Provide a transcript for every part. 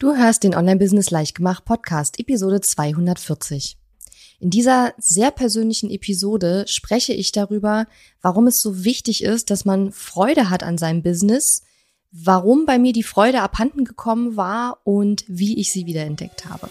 Du hörst den Online-Business Leichtgemacht Podcast, Episode 240. In dieser sehr persönlichen Episode spreche ich darüber, warum es so wichtig ist, dass man Freude hat an seinem Business, warum bei mir die Freude abhanden gekommen war und wie ich sie wiederentdeckt habe.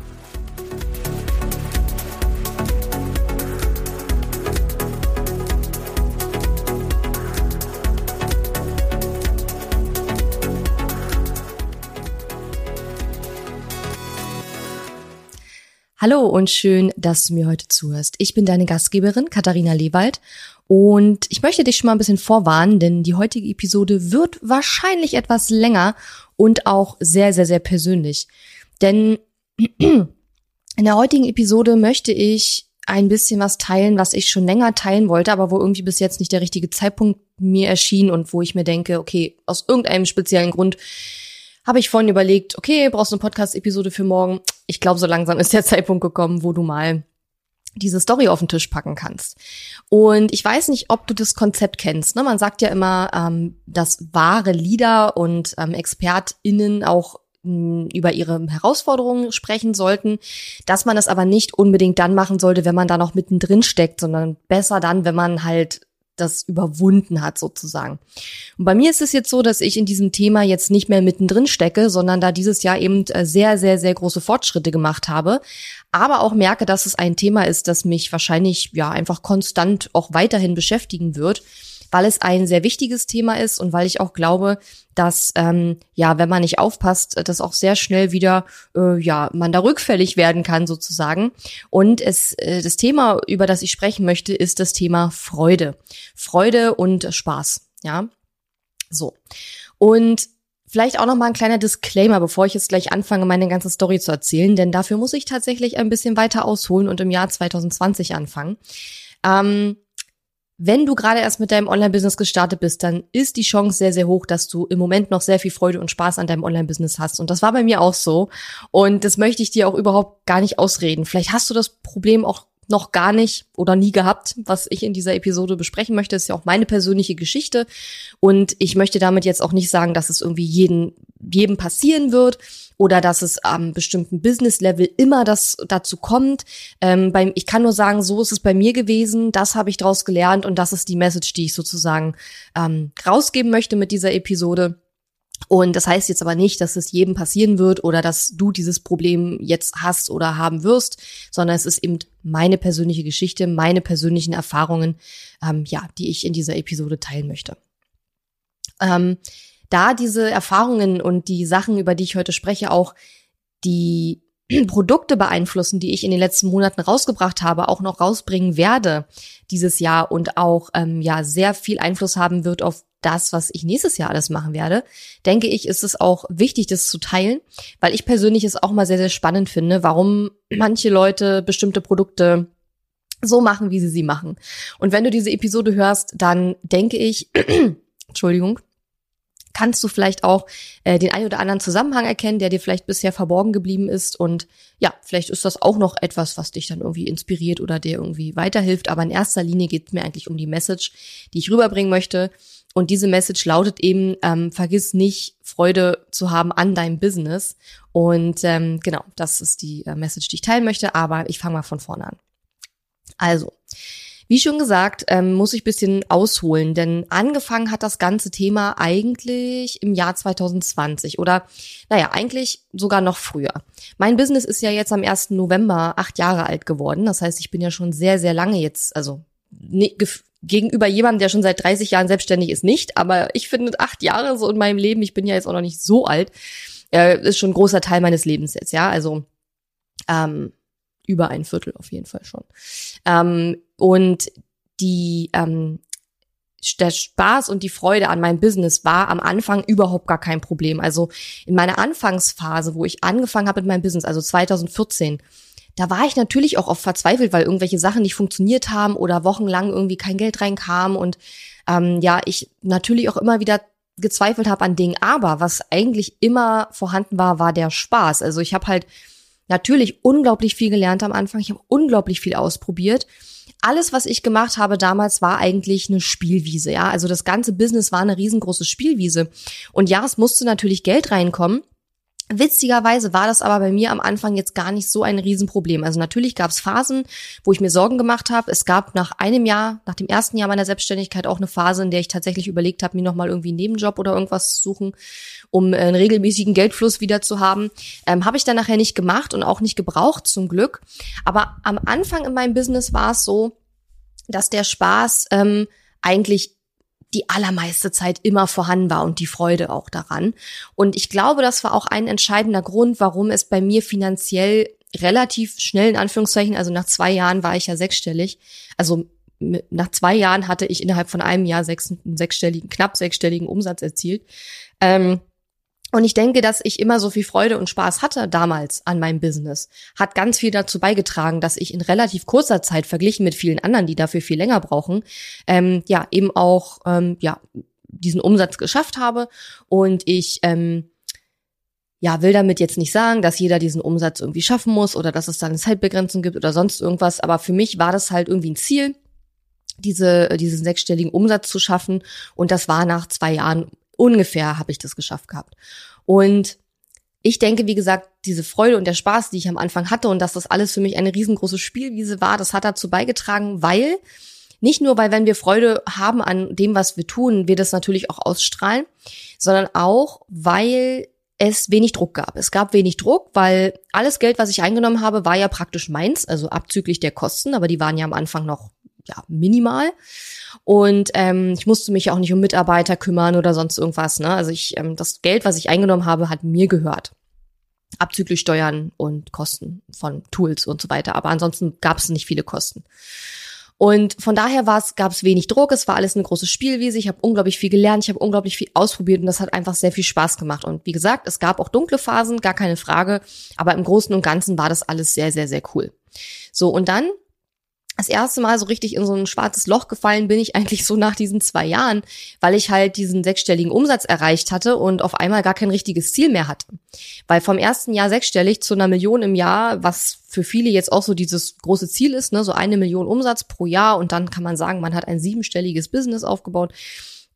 Hallo und schön, dass du mir heute zuhörst. Ich bin deine Gastgeberin Katharina Lewald und ich möchte dich schon mal ein bisschen vorwarnen, denn die heutige Episode wird wahrscheinlich etwas länger und auch sehr, sehr, sehr persönlich. Denn in der heutigen Episode möchte ich ein bisschen was teilen, was ich schon länger teilen wollte, aber wo irgendwie bis jetzt nicht der richtige Zeitpunkt mir erschien und wo ich mir denke, okay, aus irgendeinem speziellen Grund habe ich vorhin überlegt, okay, brauchst du eine Podcast-Episode für morgen? Ich glaube, so langsam ist der Zeitpunkt gekommen, wo du mal diese Story auf den Tisch packen kannst. Und ich weiß nicht, ob du das Konzept kennst. Ne? Man sagt ja immer, ähm, dass wahre Leader und ähm, ExpertInnen auch mh, über ihre Herausforderungen sprechen sollten, dass man das aber nicht unbedingt dann machen sollte, wenn man da noch mittendrin steckt, sondern besser dann, wenn man halt das überwunden hat sozusagen. Und bei mir ist es jetzt so, dass ich in diesem Thema jetzt nicht mehr mittendrin stecke, sondern da dieses Jahr eben äh, sehr, sehr, sehr große Fortschritte gemacht habe, aber auch merke, dass es ein Thema ist, das mich wahrscheinlich ja einfach konstant auch weiterhin beschäftigen wird weil es ein sehr wichtiges Thema ist und weil ich auch glaube, dass ähm, ja, wenn man nicht aufpasst, das auch sehr schnell wieder äh, ja man da rückfällig werden kann sozusagen. Und es äh, das Thema, über das ich sprechen möchte, ist das Thema Freude, Freude und Spaß. Ja, so und Vielleicht auch noch mal ein kleiner Disclaimer, bevor ich jetzt gleich anfange, meine ganze Story zu erzählen, denn dafür muss ich tatsächlich ein bisschen weiter ausholen und im Jahr 2020 anfangen. Ähm, wenn du gerade erst mit deinem Online-Business gestartet bist, dann ist die Chance sehr, sehr hoch, dass du im Moment noch sehr viel Freude und Spaß an deinem Online-Business hast. Und das war bei mir auch so. Und das möchte ich dir auch überhaupt gar nicht ausreden. Vielleicht hast du das Problem auch noch gar nicht oder nie gehabt, was ich in dieser Episode besprechen möchte. Ist ja auch meine persönliche Geschichte. Und ich möchte damit jetzt auch nicht sagen, dass es irgendwie jeden, jedem passieren wird oder dass es am bestimmten Business-Level immer das dazu kommt. Ähm, beim, ich kann nur sagen, so ist es bei mir gewesen, das habe ich daraus gelernt und das ist die Message, die ich sozusagen ähm, rausgeben möchte mit dieser Episode. Und das heißt jetzt aber nicht, dass es jedem passieren wird oder dass du dieses Problem jetzt hast oder haben wirst, sondern es ist eben meine persönliche Geschichte, meine persönlichen Erfahrungen, ähm, ja, die ich in dieser Episode teilen möchte. Ähm, da diese Erfahrungen und die Sachen, über die ich heute spreche, auch die Produkte beeinflussen, die ich in den letzten Monaten rausgebracht habe, auch noch rausbringen werde dieses Jahr und auch ähm, ja sehr viel Einfluss haben wird auf das, was ich nächstes Jahr alles machen werde, denke ich, ist es auch wichtig, das zu teilen, weil ich persönlich es auch mal sehr, sehr spannend finde, warum manche Leute bestimmte Produkte so machen, wie sie sie machen. Und wenn du diese Episode hörst, dann denke ich, Entschuldigung, kannst du vielleicht auch äh, den einen oder anderen Zusammenhang erkennen, der dir vielleicht bisher verborgen geblieben ist. Und ja, vielleicht ist das auch noch etwas, was dich dann irgendwie inspiriert oder dir irgendwie weiterhilft. Aber in erster Linie geht es mir eigentlich um die Message, die ich rüberbringen möchte. Und diese Message lautet eben, ähm, vergiss nicht, Freude zu haben an deinem Business. Und ähm, genau, das ist die äh, Message, die ich teilen möchte. Aber ich fange mal von vorne an. Also, wie schon gesagt, ähm, muss ich bisschen ausholen, denn angefangen hat das ganze Thema eigentlich im Jahr 2020 oder naja, eigentlich sogar noch früher. Mein Business ist ja jetzt am 1. November acht Jahre alt geworden. Das heißt, ich bin ja schon sehr, sehr lange jetzt, also ne, gegenüber jemandem, der schon seit 30 Jahren selbstständig ist, nicht. Aber ich finde acht Jahre so in meinem Leben, ich bin ja jetzt auch noch nicht so alt, äh, ist schon ein großer Teil meines Lebens jetzt, ja. Also ähm, über ein Viertel auf jeden Fall schon. Ähm, und die, ähm, der Spaß und die Freude an meinem Business war am Anfang überhaupt gar kein Problem. Also in meiner Anfangsphase, wo ich angefangen habe mit meinem Business, also 2014, da war ich natürlich auch oft verzweifelt, weil irgendwelche Sachen nicht funktioniert haben oder wochenlang irgendwie kein Geld reinkam und ähm, ja, ich natürlich auch immer wieder gezweifelt habe an Dingen. Aber was eigentlich immer vorhanden war, war der Spaß. Also ich habe halt natürlich unglaublich viel gelernt am Anfang. Ich habe unglaublich viel ausprobiert. Alles, was ich gemacht habe damals, war eigentlich eine Spielwiese. Ja, also das ganze Business war eine riesengroße Spielwiese. Und ja, es musste natürlich Geld reinkommen. Witzigerweise war das aber bei mir am Anfang jetzt gar nicht so ein Riesenproblem. Also natürlich gab es Phasen, wo ich mir Sorgen gemacht habe. Es gab nach einem Jahr, nach dem ersten Jahr meiner Selbstständigkeit auch eine Phase, in der ich tatsächlich überlegt habe, mir nochmal irgendwie einen Nebenjob oder irgendwas zu suchen, um einen regelmäßigen Geldfluss wieder zu haben. Ähm, habe ich dann nachher nicht gemacht und auch nicht gebraucht, zum Glück. Aber am Anfang in meinem Business war es so, dass der Spaß ähm, eigentlich die allermeiste Zeit immer vorhanden war und die Freude auch daran. Und ich glaube, das war auch ein entscheidender Grund, warum es bei mir finanziell relativ schnell in Anführungszeichen, also nach zwei Jahren war ich ja sechsstellig, also nach zwei Jahren hatte ich innerhalb von einem Jahr sechs, sechsstelligen, knapp sechsstelligen Umsatz erzielt. Ähm, und ich denke, dass ich immer so viel Freude und Spaß hatte damals an meinem Business, hat ganz viel dazu beigetragen, dass ich in relativ kurzer Zeit verglichen mit vielen anderen, die dafür viel länger brauchen, ähm, ja eben auch ähm, ja diesen Umsatz geschafft habe. Und ich ähm, ja, will damit jetzt nicht sagen, dass jeder diesen Umsatz irgendwie schaffen muss oder dass es da eine Zeitbegrenzung gibt oder sonst irgendwas. Aber für mich war das halt irgendwie ein Ziel, diese, diesen sechsstelligen Umsatz zu schaffen. Und das war nach zwei Jahren ungefähr habe ich das geschafft gehabt. Und ich denke, wie gesagt, diese Freude und der Spaß, die ich am Anfang hatte und dass das alles für mich eine riesengroße Spielwiese war, das hat dazu beigetragen, weil nicht nur, weil wenn wir Freude haben an dem, was wir tun, wir das natürlich auch ausstrahlen, sondern auch, weil es wenig Druck gab. Es gab wenig Druck, weil alles Geld, was ich eingenommen habe, war ja praktisch meins, also abzüglich der Kosten, aber die waren ja am Anfang noch ja, minimal. Und ähm, ich musste mich auch nicht um Mitarbeiter kümmern oder sonst irgendwas. Ne? Also ich, ähm, das Geld, was ich eingenommen habe, hat mir gehört. Abzüglich Steuern und Kosten von Tools und so weiter. Aber ansonsten gab es nicht viele Kosten. Und von daher gab es wenig Druck, es war alles eine große Spielwiese, ich habe unglaublich viel gelernt, ich habe unglaublich viel ausprobiert und das hat einfach sehr viel Spaß gemacht. Und wie gesagt, es gab auch dunkle Phasen, gar keine Frage, aber im Großen und Ganzen war das alles sehr, sehr, sehr cool. So, und dann das erste Mal so richtig in so ein schwarzes Loch gefallen bin ich eigentlich so nach diesen zwei Jahren, weil ich halt diesen sechsstelligen Umsatz erreicht hatte und auf einmal gar kein richtiges Ziel mehr hatte. Weil vom ersten Jahr sechsstellig zu einer Million im Jahr, was für viele jetzt auch so dieses große Ziel ist, ne, so eine Million Umsatz pro Jahr und dann kann man sagen, man hat ein siebenstelliges Business aufgebaut.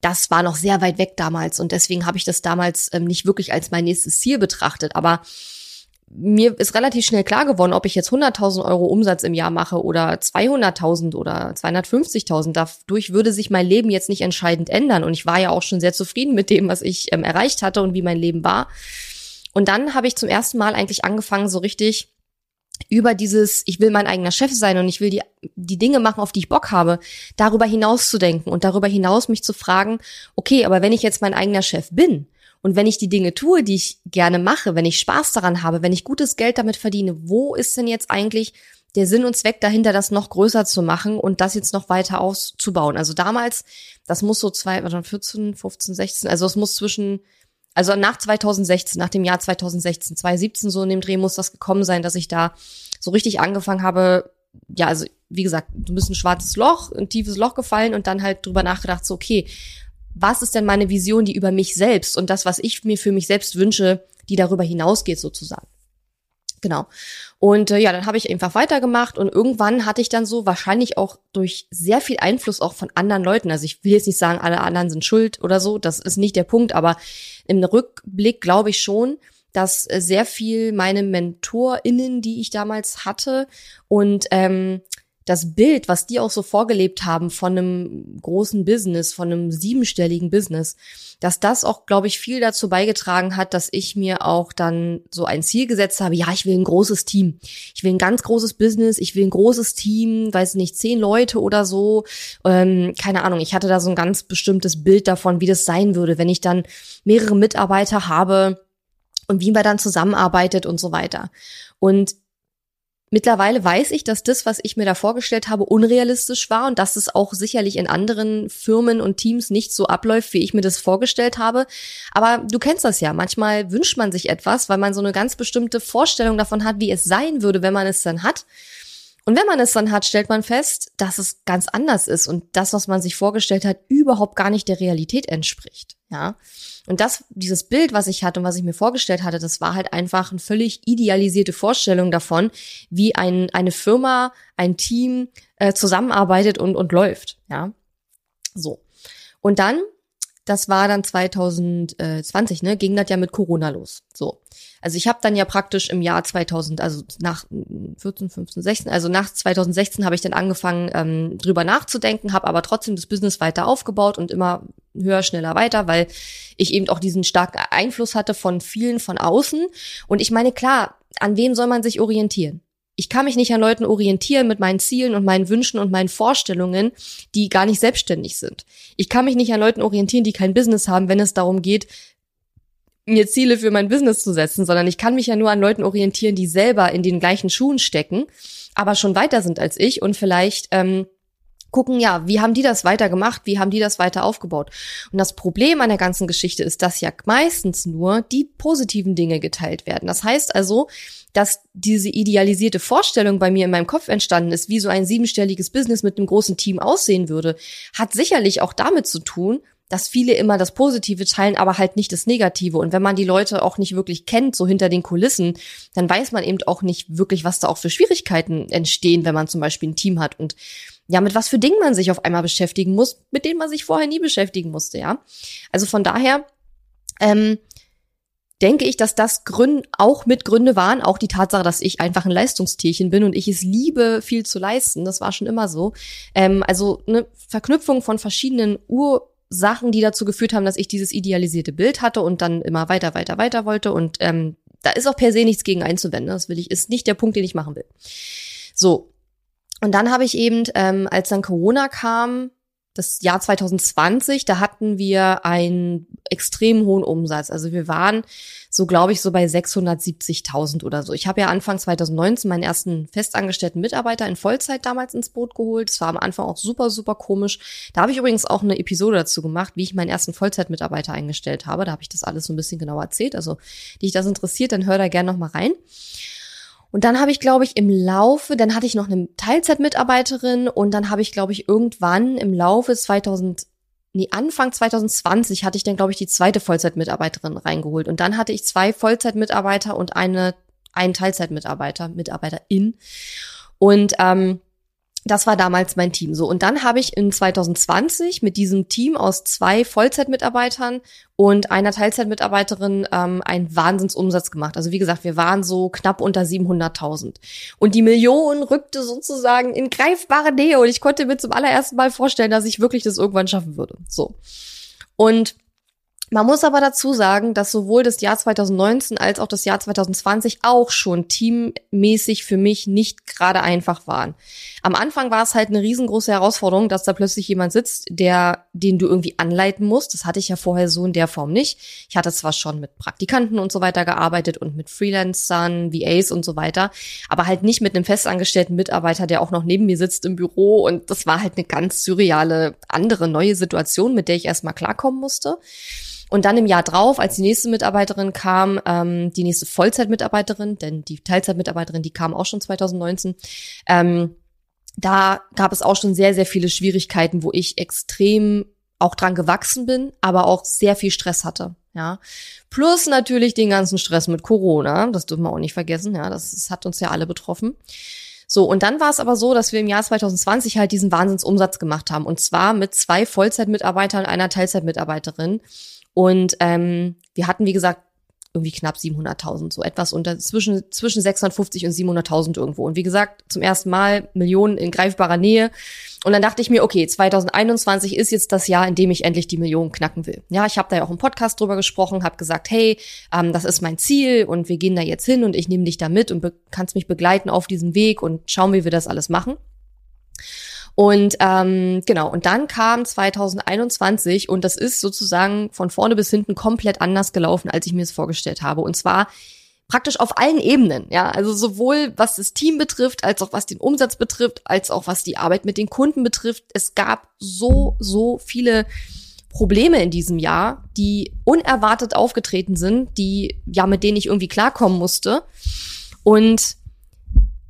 Das war noch sehr weit weg damals und deswegen habe ich das damals ähm, nicht wirklich als mein nächstes Ziel betrachtet. Aber mir ist relativ schnell klar geworden, ob ich jetzt 100.000 Euro Umsatz im Jahr mache oder 200.000 oder 250.000. Dadurch würde sich mein Leben jetzt nicht entscheidend ändern. Und ich war ja auch schon sehr zufrieden mit dem, was ich ähm, erreicht hatte und wie mein Leben war. Und dann habe ich zum ersten Mal eigentlich angefangen, so richtig über dieses, ich will mein eigener Chef sein und ich will die, die Dinge machen, auf die ich Bock habe, darüber hinaus zu denken und darüber hinaus mich zu fragen, okay, aber wenn ich jetzt mein eigener Chef bin, und wenn ich die Dinge tue, die ich gerne mache, wenn ich Spaß daran habe, wenn ich gutes Geld damit verdiene, wo ist denn jetzt eigentlich der Sinn und Zweck dahinter, das noch größer zu machen und das jetzt noch weiter auszubauen? Also damals, das muss so zwei, 14, 15, 16, also es muss zwischen also nach 2016, nach dem Jahr 2016, 2017 so in dem Dreh muss das gekommen sein, dass ich da so richtig angefangen habe, ja, also wie gesagt, du bist ein schwarzes Loch, ein tiefes Loch gefallen und dann halt drüber nachgedacht, so okay, was ist denn meine Vision, die über mich selbst und das, was ich mir für mich selbst wünsche, die darüber hinausgeht sozusagen. Genau. Und äh, ja, dann habe ich einfach weitergemacht und irgendwann hatte ich dann so wahrscheinlich auch durch sehr viel Einfluss auch von anderen Leuten. Also ich will jetzt nicht sagen, alle anderen sind schuld oder so, das ist nicht der Punkt, aber im Rückblick glaube ich schon, dass äh, sehr viel meine MentorInnen, die ich damals hatte und ähm, das Bild, was die auch so vorgelebt haben von einem großen Business, von einem siebenstelligen Business, dass das auch, glaube ich, viel dazu beigetragen hat, dass ich mir auch dann so ein Ziel gesetzt habe, ja, ich will ein großes Team. Ich will ein ganz großes Business, ich will ein großes Team, weiß nicht, zehn Leute oder so. Ähm, keine Ahnung, ich hatte da so ein ganz bestimmtes Bild davon, wie das sein würde, wenn ich dann mehrere Mitarbeiter habe und wie man dann zusammenarbeitet und so weiter. Und Mittlerweile weiß ich, dass das, was ich mir da vorgestellt habe, unrealistisch war und dass es auch sicherlich in anderen Firmen und Teams nicht so abläuft, wie ich mir das vorgestellt habe. Aber du kennst das ja. Manchmal wünscht man sich etwas, weil man so eine ganz bestimmte Vorstellung davon hat, wie es sein würde, wenn man es dann hat. Und wenn man es dann hat, stellt man fest, dass es ganz anders ist und das, was man sich vorgestellt hat, überhaupt gar nicht der Realität entspricht. Ja. Und das, dieses Bild, was ich hatte und was ich mir vorgestellt hatte, das war halt einfach eine völlig idealisierte Vorstellung davon, wie ein, eine Firma, ein Team äh, zusammenarbeitet und, und läuft. Ja. So. Und dann das war dann 2020, ne, ging das ja mit Corona los. So. Also ich habe dann ja praktisch im Jahr 2000, also nach 14, 15, 16, also nach 2016 habe ich dann angefangen ähm, drüber nachzudenken, habe aber trotzdem das Business weiter aufgebaut und immer höher, schneller weiter, weil ich eben auch diesen starken Einfluss hatte von vielen von außen. Und ich meine, klar, an wem soll man sich orientieren? Ich kann mich nicht an Leuten orientieren mit meinen Zielen und meinen Wünschen und meinen Vorstellungen, die gar nicht selbstständig sind. Ich kann mich nicht an Leuten orientieren, die kein Business haben, wenn es darum geht, mir Ziele für mein Business zu setzen, sondern ich kann mich ja nur an Leuten orientieren, die selber in den gleichen Schuhen stecken, aber schon weiter sind als ich und vielleicht ähm, gucken, ja, wie haben die das weiter gemacht, wie haben die das weiter aufgebaut. Und das Problem an der ganzen Geschichte ist, dass ja meistens nur die positiven Dinge geteilt werden. Das heißt also, dass diese idealisierte Vorstellung bei mir in meinem Kopf entstanden ist, wie so ein siebenstelliges Business mit einem großen Team aussehen würde, hat sicherlich auch damit zu tun, dass viele immer das Positive teilen, aber halt nicht das Negative. Und wenn man die Leute auch nicht wirklich kennt, so hinter den Kulissen, dann weiß man eben auch nicht wirklich, was da auch für Schwierigkeiten entstehen, wenn man zum Beispiel ein Team hat und ja, mit was für Dingen man sich auf einmal beschäftigen muss, mit denen man sich vorher nie beschäftigen musste, ja. Also von daher, ähm, denke ich, dass das Gründe, auch mit Gründe waren, auch die Tatsache, dass ich einfach ein Leistungstierchen bin und ich es liebe, viel zu leisten. Das war schon immer so. Ähm, also eine Verknüpfung von verschiedenen Ursachen, die dazu geführt haben, dass ich dieses idealisierte Bild hatte und dann immer weiter, weiter, weiter wollte. Und ähm, da ist auch per se nichts gegen einzuwenden. Das will ich, ist nicht der Punkt, den ich machen will. So. Und dann habe ich eben, ähm, als dann Corona kam, das Jahr 2020, da hatten wir einen extrem hohen Umsatz. Also wir waren so, glaube ich, so bei 670.000 oder so. Ich habe ja Anfang 2019 meinen ersten festangestellten Mitarbeiter in Vollzeit damals ins Boot geholt. Das war am Anfang auch super, super komisch. Da habe ich übrigens auch eine Episode dazu gemacht, wie ich meinen ersten Vollzeitmitarbeiter eingestellt habe. Da habe ich das alles so ein bisschen genauer erzählt. Also, dich das interessiert, dann hör da gerne noch mal rein. Und dann habe ich, glaube ich, im Laufe, dann hatte ich noch eine Teilzeitmitarbeiterin und dann habe ich, glaube ich, irgendwann im Laufe 2000, nee, Anfang 2020 hatte ich dann, glaube ich, die zweite Vollzeitmitarbeiterin reingeholt. Und dann hatte ich zwei Vollzeitmitarbeiter und eine, einen Teilzeitmitarbeiter, Mitarbeiterin. Und ähm, das war damals mein Team so. Und dann habe ich in 2020 mit diesem Team aus zwei Vollzeitmitarbeitern und einer Teilzeitmitarbeiterin ähm, einen Wahnsinnsumsatz gemacht. Also wie gesagt, wir waren so knapp unter 700.000. Und die Million rückte sozusagen in greifbare Nähe und ich konnte mir zum allerersten Mal vorstellen, dass ich wirklich das irgendwann schaffen würde. So. Und man muss aber dazu sagen, dass sowohl das Jahr 2019 als auch das Jahr 2020 auch schon teammäßig für mich nicht gerade einfach waren. Am Anfang war es halt eine riesengroße Herausforderung, dass da plötzlich jemand sitzt, der, den du irgendwie anleiten musst. Das hatte ich ja vorher so in der Form nicht. Ich hatte zwar schon mit Praktikanten und so weiter gearbeitet und mit Freelancern, VAs und so weiter, aber halt nicht mit einem festangestellten Mitarbeiter, der auch noch neben mir sitzt im Büro. Und das war halt eine ganz surreale, andere, neue Situation, mit der ich erstmal klarkommen musste. Und dann im Jahr drauf, als die nächste Mitarbeiterin kam, ähm, die nächste Vollzeitmitarbeiterin, denn die Teilzeitmitarbeiterin, die kam auch schon 2019, ähm, da gab es auch schon sehr, sehr viele Schwierigkeiten, wo ich extrem auch dran gewachsen bin, aber auch sehr viel Stress hatte. Ja, plus natürlich den ganzen Stress mit Corona, das dürfen wir auch nicht vergessen. Ja, das, das hat uns ja alle betroffen. So, und dann war es aber so, dass wir im Jahr 2020 halt diesen Wahnsinnsumsatz gemacht haben. Und zwar mit zwei Vollzeitmitarbeitern und einer Teilzeitmitarbeiterin. Und ähm, wir hatten, wie gesagt, irgendwie knapp 700.000, so etwas unter zwischen zwischen 650 und 700.000 irgendwo. Und wie gesagt, zum ersten Mal Millionen in greifbarer Nähe. Und dann dachte ich mir, okay, 2021 ist jetzt das Jahr, in dem ich endlich die Millionen knacken will. Ja, ich habe da ja auch im Podcast drüber gesprochen, habe gesagt, hey, ähm, das ist mein Ziel und wir gehen da jetzt hin und ich nehme dich da mit und kannst mich begleiten auf diesem Weg und schauen, wie wir das alles machen. Und ähm, genau, und dann kam 2021 und das ist sozusagen von vorne bis hinten komplett anders gelaufen, als ich mir es vorgestellt habe. Und zwar praktisch auf allen Ebenen, ja, also sowohl was das Team betrifft, als auch was den Umsatz betrifft, als auch was die Arbeit mit den Kunden betrifft. Es gab so, so viele Probleme in diesem Jahr, die unerwartet aufgetreten sind, die, ja, mit denen ich irgendwie klarkommen musste. Und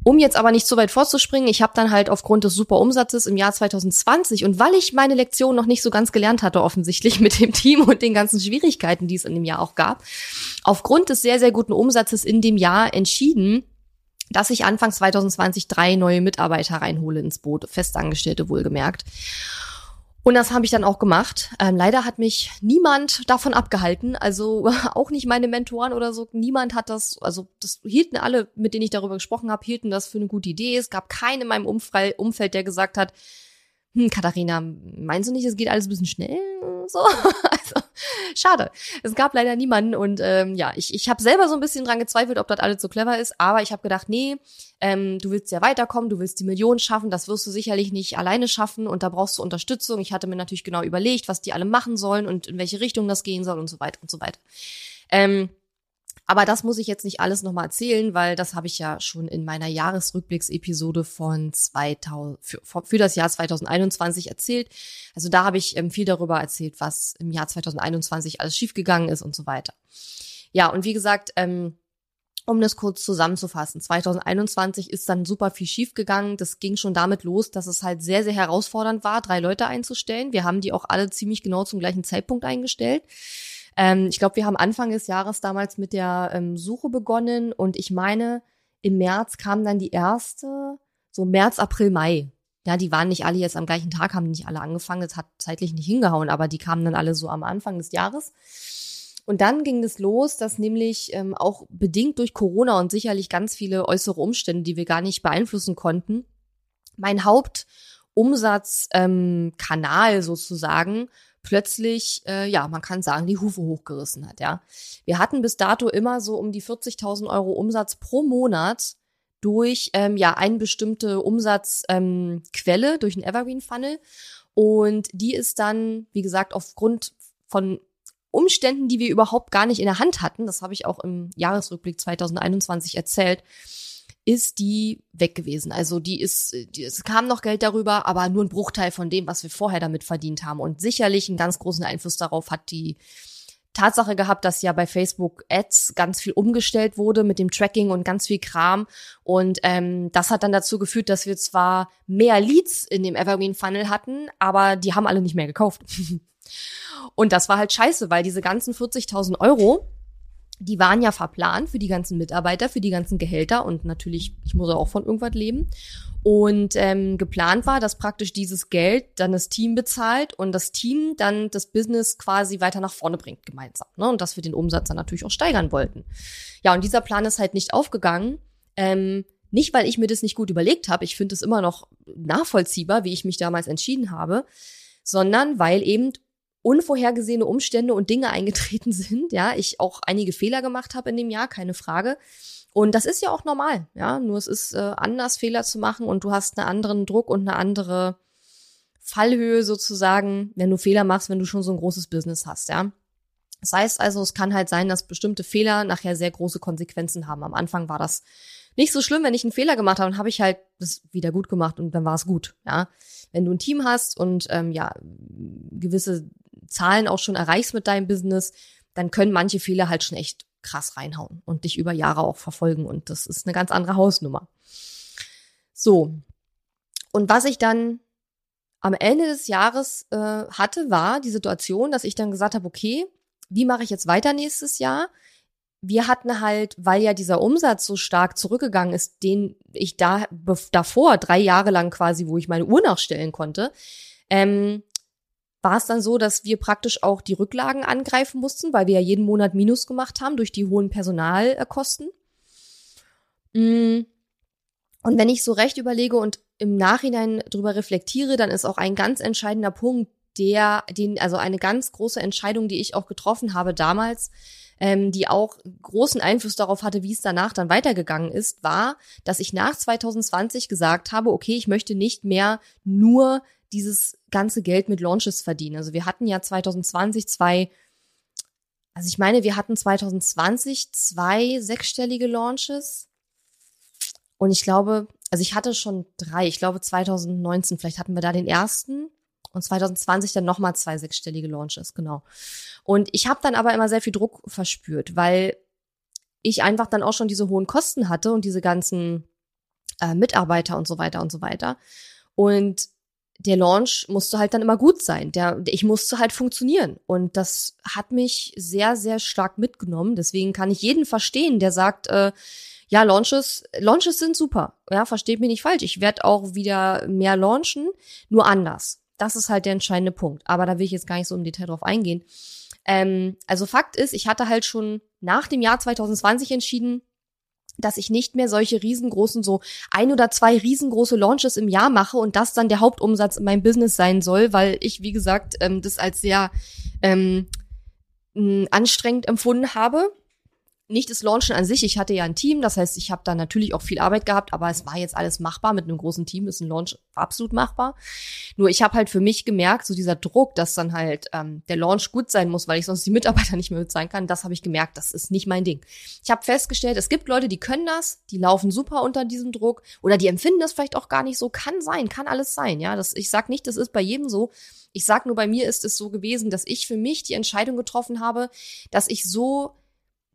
um jetzt aber nicht so weit vorzuspringen, ich habe dann halt aufgrund des super Umsatzes im Jahr 2020 und weil ich meine Lektion noch nicht so ganz gelernt hatte, offensichtlich mit dem Team und den ganzen Schwierigkeiten, die es in dem Jahr auch gab, aufgrund des sehr, sehr guten Umsatzes in dem Jahr entschieden, dass ich Anfang 2020 drei neue Mitarbeiter reinhole ins Boot, Festangestellte wohlgemerkt. Und das habe ich dann auch gemacht. Ähm, leider hat mich niemand davon abgehalten, also auch nicht meine Mentoren oder so. Niemand hat das, also das hielten alle, mit denen ich darüber gesprochen habe, hielten das für eine gute Idee. Es gab keinen in meinem Umfeld, der gesagt hat, hm, Katharina, meinst du nicht, es geht alles ein bisschen schnell? So, also schade. Es gab leider niemanden und ähm, ja, ich, ich habe selber so ein bisschen dran gezweifelt, ob das alles so clever ist, aber ich habe gedacht, nee, ähm, du willst ja weiterkommen, du willst die Millionen schaffen, das wirst du sicherlich nicht alleine schaffen und da brauchst du Unterstützung. Ich hatte mir natürlich genau überlegt, was die alle machen sollen und in welche Richtung das gehen soll und so weiter und so weiter. Ähm, aber das muss ich jetzt nicht alles nochmal erzählen, weil das habe ich ja schon in meiner Jahresrückblicksepisode von 2000, für, für das Jahr 2021 erzählt. Also da habe ich ähm, viel darüber erzählt, was im Jahr 2021 alles schiefgegangen ist und so weiter. Ja, und wie gesagt, ähm, um das kurz zusammenzufassen, 2021 ist dann super viel schiefgegangen. Das ging schon damit los, dass es halt sehr, sehr herausfordernd war, drei Leute einzustellen. Wir haben die auch alle ziemlich genau zum gleichen Zeitpunkt eingestellt. Ähm, ich glaube, wir haben Anfang des Jahres damals mit der ähm, Suche begonnen und ich meine, im März kam dann die erste, so März, April, Mai. Ja, die waren nicht alle jetzt am gleichen Tag, haben nicht alle angefangen, das hat zeitlich nicht hingehauen, aber die kamen dann alle so am Anfang des Jahres. Und dann ging es los, dass nämlich ähm, auch bedingt durch Corona und sicherlich ganz viele äußere Umstände, die wir gar nicht beeinflussen konnten, mein Hauptumsatzkanal ähm, sozusagen plötzlich, äh, ja, man kann sagen, die Hufe hochgerissen hat, ja. Wir hatten bis dato immer so um die 40.000 Euro Umsatz pro Monat durch, ähm, ja, eine bestimmte Umsatzquelle, ähm, durch einen Evergreen Funnel. Und die ist dann, wie gesagt, aufgrund von Umständen, die wir überhaupt gar nicht in der Hand hatten, das habe ich auch im Jahresrückblick 2021 erzählt, ist die weg gewesen. Also die ist, die, es kam noch Geld darüber, aber nur ein Bruchteil von dem, was wir vorher damit verdient haben. Und sicherlich einen ganz großen Einfluss darauf hat die Tatsache gehabt, dass ja bei Facebook Ads ganz viel umgestellt wurde mit dem Tracking und ganz viel Kram. Und ähm, das hat dann dazu geführt, dass wir zwar mehr Leads in dem Evergreen Funnel hatten, aber die haben alle nicht mehr gekauft. und das war halt scheiße, weil diese ganzen 40.000 Euro, die waren ja verplant für die ganzen Mitarbeiter, für die ganzen Gehälter und natürlich, ich muss auch von irgendwas leben. Und ähm, geplant war, dass praktisch dieses Geld dann das Team bezahlt und das Team dann das Business quasi weiter nach vorne bringt gemeinsam. Ne? Und dass wir den Umsatz dann natürlich auch steigern wollten. Ja, und dieser Plan ist halt nicht aufgegangen. Ähm, nicht, weil ich mir das nicht gut überlegt habe, ich finde es immer noch nachvollziehbar, wie ich mich damals entschieden habe, sondern weil eben unvorhergesehene Umstände und Dinge eingetreten sind. Ja, ich auch einige Fehler gemacht habe in dem Jahr, keine Frage. Und das ist ja auch normal, ja. Nur es ist äh, anders, Fehler zu machen und du hast einen anderen Druck und eine andere Fallhöhe sozusagen, wenn du Fehler machst, wenn du schon so ein großes Business hast, ja. Das heißt also, es kann halt sein, dass bestimmte Fehler nachher sehr große Konsequenzen haben. Am Anfang war das nicht so schlimm, wenn ich einen Fehler gemacht habe, dann habe ich halt das wieder gut gemacht und dann war es gut, ja. Wenn du ein Team hast und ähm, ja gewisse Zahlen auch schon erreichst mit deinem Business, dann können manche Fehler halt schon echt krass reinhauen und dich über Jahre auch verfolgen. Und das ist eine ganz andere Hausnummer. So. Und was ich dann am Ende des Jahres äh, hatte, war die Situation, dass ich dann gesagt habe, okay, wie mache ich jetzt weiter nächstes Jahr? Wir hatten halt, weil ja dieser Umsatz so stark zurückgegangen ist, den ich da davor drei Jahre lang quasi, wo ich meine Uhr nachstellen konnte, ähm, war es dann so, dass wir praktisch auch die Rücklagen angreifen mussten, weil wir ja jeden Monat Minus gemacht haben durch die hohen Personalkosten. Mm. Und wenn ich so recht überlege und im Nachhinein drüber reflektiere, dann ist auch ein ganz entscheidender Punkt, der, den, also eine ganz große Entscheidung, die ich auch getroffen habe damals, ähm, die auch großen Einfluss darauf hatte, wie es danach dann weitergegangen ist, war, dass ich nach 2020 gesagt habe, okay, ich möchte nicht mehr nur dieses ganze Geld mit Launches verdienen. Also wir hatten ja 2020 zwei also ich meine, wir hatten 2020 zwei sechsstellige Launches. Und ich glaube, also ich hatte schon drei. Ich glaube 2019, vielleicht hatten wir da den ersten und 2020 dann nochmal zwei sechsstellige Launches, genau. Und ich habe dann aber immer sehr viel Druck verspürt, weil ich einfach dann auch schon diese hohen Kosten hatte und diese ganzen äh, Mitarbeiter und so weiter und so weiter. Und der Launch musste halt dann immer gut sein. Der, ich musste halt funktionieren. Und das hat mich sehr, sehr stark mitgenommen. Deswegen kann ich jeden verstehen, der sagt, äh, ja, Launches, Launches sind super. Ja, versteht mich nicht falsch. Ich werde auch wieder mehr launchen, nur anders. Das ist halt der entscheidende Punkt. Aber da will ich jetzt gar nicht so im Detail drauf eingehen. Ähm, also Fakt ist, ich hatte halt schon nach dem Jahr 2020 entschieden, dass ich nicht mehr solche riesengroßen, so ein oder zwei riesengroße Launches im Jahr mache und das dann der Hauptumsatz in meinem Business sein soll, weil ich, wie gesagt, ähm, das als sehr ähm, anstrengend empfunden habe nicht das Launchen an sich. Ich hatte ja ein Team, das heißt, ich habe da natürlich auch viel Arbeit gehabt, aber es war jetzt alles machbar. Mit einem großen Team ist ein Launch absolut machbar. Nur ich habe halt für mich gemerkt, so dieser Druck, dass dann halt ähm, der Launch gut sein muss, weil ich sonst die Mitarbeiter nicht mehr bezahlen kann, das habe ich gemerkt, das ist nicht mein Ding. Ich habe festgestellt, es gibt Leute, die können das, die laufen super unter diesem Druck oder die empfinden das vielleicht auch gar nicht so. Kann sein, kann alles sein. Ja, das, ich sag nicht, das ist bei jedem so. Ich sag nur, bei mir ist es so gewesen, dass ich für mich die Entscheidung getroffen habe, dass ich so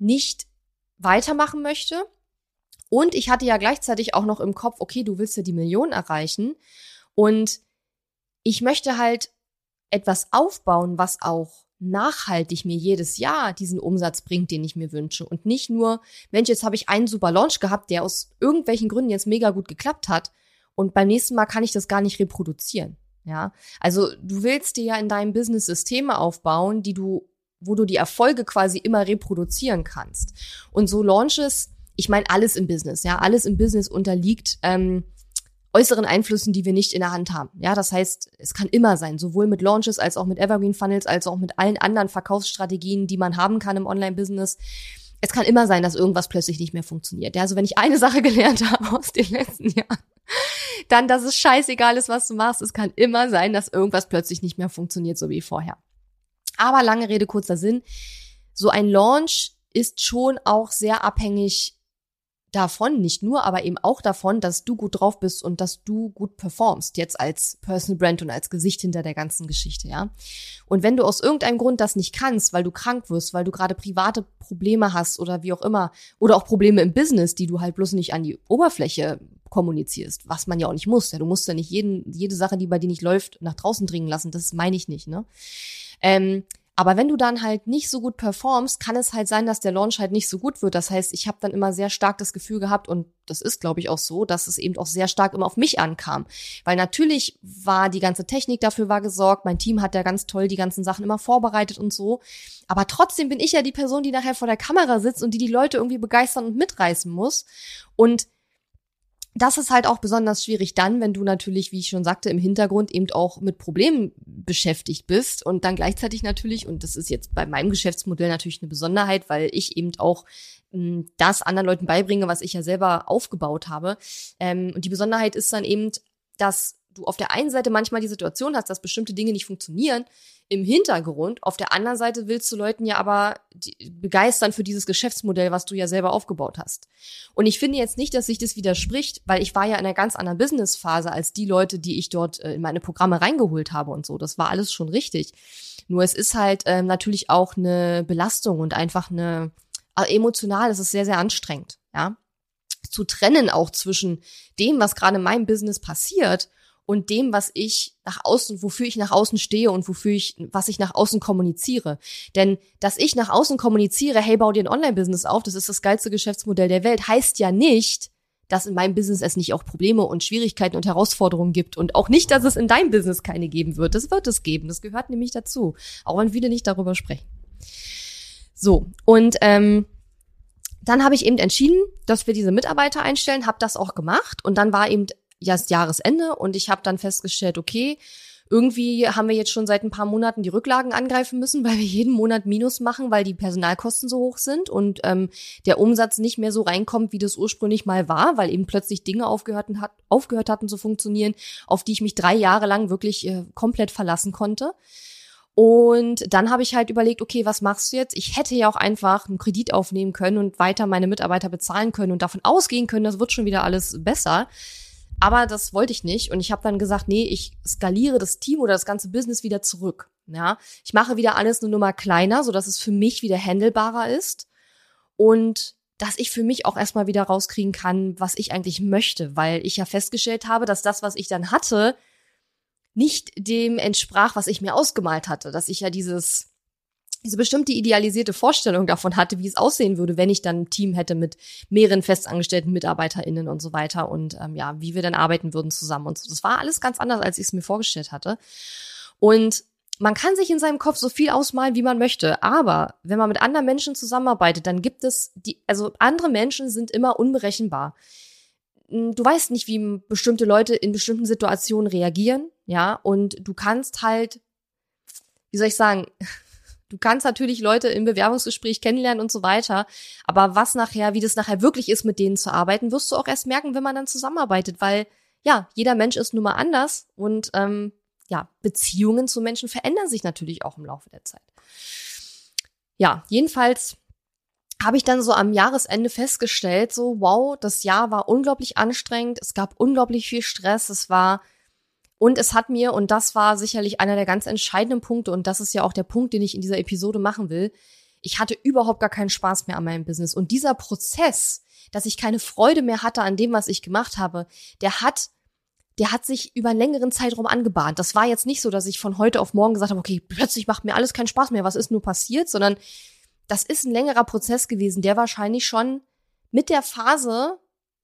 nicht weitermachen möchte. Und ich hatte ja gleichzeitig auch noch im Kopf, okay, du willst ja die Million erreichen. Und ich möchte halt etwas aufbauen, was auch nachhaltig mir jedes Jahr diesen Umsatz bringt, den ich mir wünsche. Und nicht nur, Mensch, jetzt habe ich einen super Launch gehabt, der aus irgendwelchen Gründen jetzt mega gut geklappt hat. Und beim nächsten Mal kann ich das gar nicht reproduzieren. Ja, also du willst dir ja in deinem Business Systeme aufbauen, die du wo du die Erfolge quasi immer reproduzieren kannst. Und so Launches, ich meine alles im Business, ja, alles im Business unterliegt ähm, äußeren Einflüssen, die wir nicht in der Hand haben. Ja, das heißt, es kann immer sein, sowohl mit Launches als auch mit Evergreen Funnels, als auch mit allen anderen Verkaufsstrategien, die man haben kann im Online-Business. Es kann immer sein, dass irgendwas plötzlich nicht mehr funktioniert. Ja, also wenn ich eine Sache gelernt habe aus den letzten Jahren, dann, dass es scheißegal ist, was du machst. Es kann immer sein, dass irgendwas plötzlich nicht mehr funktioniert, so wie vorher. Aber lange Rede, kurzer Sinn. So ein Launch ist schon auch sehr abhängig davon, nicht nur, aber eben auch davon, dass du gut drauf bist und dass du gut performst, jetzt als Personal Brand und als Gesicht hinter der ganzen Geschichte, ja. Und wenn du aus irgendeinem Grund das nicht kannst, weil du krank wirst, weil du gerade private Probleme hast oder wie auch immer, oder auch Probleme im Business, die du halt bloß nicht an die Oberfläche kommunizierst, was man ja auch nicht muss. Ja, du musst ja nicht jeden, jede Sache, die bei dir nicht läuft, nach draußen dringen lassen. Das meine ich nicht, ne? Ähm, aber wenn du dann halt nicht so gut performst, kann es halt sein, dass der Launch halt nicht so gut wird. Das heißt, ich habe dann immer sehr stark das Gefühl gehabt, und das ist, glaube ich, auch so, dass es eben auch sehr stark immer auf mich ankam. Weil natürlich war die ganze Technik dafür war gesorgt, mein Team hat ja ganz toll die ganzen Sachen immer vorbereitet und so. Aber trotzdem bin ich ja die Person, die nachher vor der Kamera sitzt und die die Leute irgendwie begeistern und mitreißen muss. Und das ist halt auch besonders schwierig dann, wenn du natürlich, wie ich schon sagte, im Hintergrund eben auch mit Problemen beschäftigt bist und dann gleichzeitig natürlich, und das ist jetzt bei meinem Geschäftsmodell natürlich eine Besonderheit, weil ich eben auch hm, das anderen Leuten beibringe, was ich ja selber aufgebaut habe. Ähm, und die Besonderheit ist dann eben, dass du auf der einen Seite manchmal die Situation hast, dass bestimmte Dinge nicht funktionieren im Hintergrund. Auf der anderen Seite willst du Leuten ja aber begeistern für dieses Geschäftsmodell, was du ja selber aufgebaut hast. Und ich finde jetzt nicht, dass sich das widerspricht, weil ich war ja in einer ganz anderen Businessphase als die Leute, die ich dort äh, in meine Programme reingeholt habe und so. Das war alles schon richtig. Nur es ist halt ähm, natürlich auch eine Belastung und einfach eine äh, emotional, es ist sehr, sehr anstrengend, ja. Zu trennen auch zwischen dem, was gerade in meinem Business passiert und dem, was ich nach außen, wofür ich nach außen stehe und wofür ich, was ich nach außen kommuniziere. Denn, dass ich nach außen kommuniziere, hey, bau dir ein Online-Business auf, das ist das geilste Geschäftsmodell der Welt, heißt ja nicht, dass in meinem Business es nicht auch Probleme und Schwierigkeiten und Herausforderungen gibt und auch nicht, dass es in deinem Business keine geben wird. Das wird es geben. Das gehört nämlich dazu. Auch wenn viele nicht darüber sprechen. So, und ähm, dann habe ich eben entschieden, dass wir diese Mitarbeiter einstellen, habe das auch gemacht und dann war eben ja, ist Jahresende und ich habe dann festgestellt, okay, irgendwie haben wir jetzt schon seit ein paar Monaten die Rücklagen angreifen müssen, weil wir jeden Monat Minus machen, weil die Personalkosten so hoch sind und ähm, der Umsatz nicht mehr so reinkommt, wie das ursprünglich mal war, weil eben plötzlich Dinge aufgehört, hat, aufgehört hatten zu funktionieren, auf die ich mich drei Jahre lang wirklich äh, komplett verlassen konnte. Und dann habe ich halt überlegt, okay, was machst du jetzt? Ich hätte ja auch einfach einen Kredit aufnehmen können und weiter meine Mitarbeiter bezahlen können und davon ausgehen können, das wird schon wieder alles besser. Aber das wollte ich nicht. Und ich habe dann gesagt, nee, ich skaliere das Team oder das ganze Business wieder zurück. Ja, ich mache wieder alles eine Nummer kleiner, so dass es für mich wieder handelbarer ist. Und dass ich für mich auch erstmal wieder rauskriegen kann, was ich eigentlich möchte, weil ich ja festgestellt habe, dass das, was ich dann hatte, nicht dem entsprach, was ich mir ausgemalt hatte, dass ich ja dieses diese bestimmte idealisierte Vorstellung davon hatte, wie es aussehen würde, wenn ich dann ein Team hätte mit mehreren festangestellten MitarbeiterInnen und so weiter und ähm, ja, wie wir dann arbeiten würden zusammen und so. Das war alles ganz anders, als ich es mir vorgestellt hatte. Und man kann sich in seinem Kopf so viel ausmalen, wie man möchte, aber wenn man mit anderen Menschen zusammenarbeitet, dann gibt es die, also andere Menschen sind immer unberechenbar. Hm, du weißt nicht, wie bestimmte Leute in bestimmten Situationen reagieren, ja, und du kannst halt, wie soll ich sagen, du kannst natürlich Leute im Bewerbungsgespräch kennenlernen und so weiter, aber was nachher, wie das nachher wirklich ist, mit denen zu arbeiten, wirst du auch erst merken, wenn man dann zusammenarbeitet, weil ja, jeder Mensch ist nun mal anders und ähm, ja, Beziehungen zu Menschen verändern sich natürlich auch im Laufe der Zeit. Ja, jedenfalls habe ich dann so am Jahresende festgestellt, so wow, das Jahr war unglaublich anstrengend, es gab unglaublich viel Stress, es war und es hat mir und das war sicherlich einer der ganz entscheidenden Punkte und das ist ja auch der Punkt, den ich in dieser Episode machen will. Ich hatte überhaupt gar keinen Spaß mehr an meinem Business und dieser Prozess, dass ich keine Freude mehr hatte an dem, was ich gemacht habe, der hat der hat sich über einen längeren Zeitraum angebahnt. Das war jetzt nicht so, dass ich von heute auf morgen gesagt habe, okay, plötzlich macht mir alles keinen Spaß mehr, was ist nur passiert, sondern das ist ein längerer Prozess gewesen, der wahrscheinlich schon mit der Phase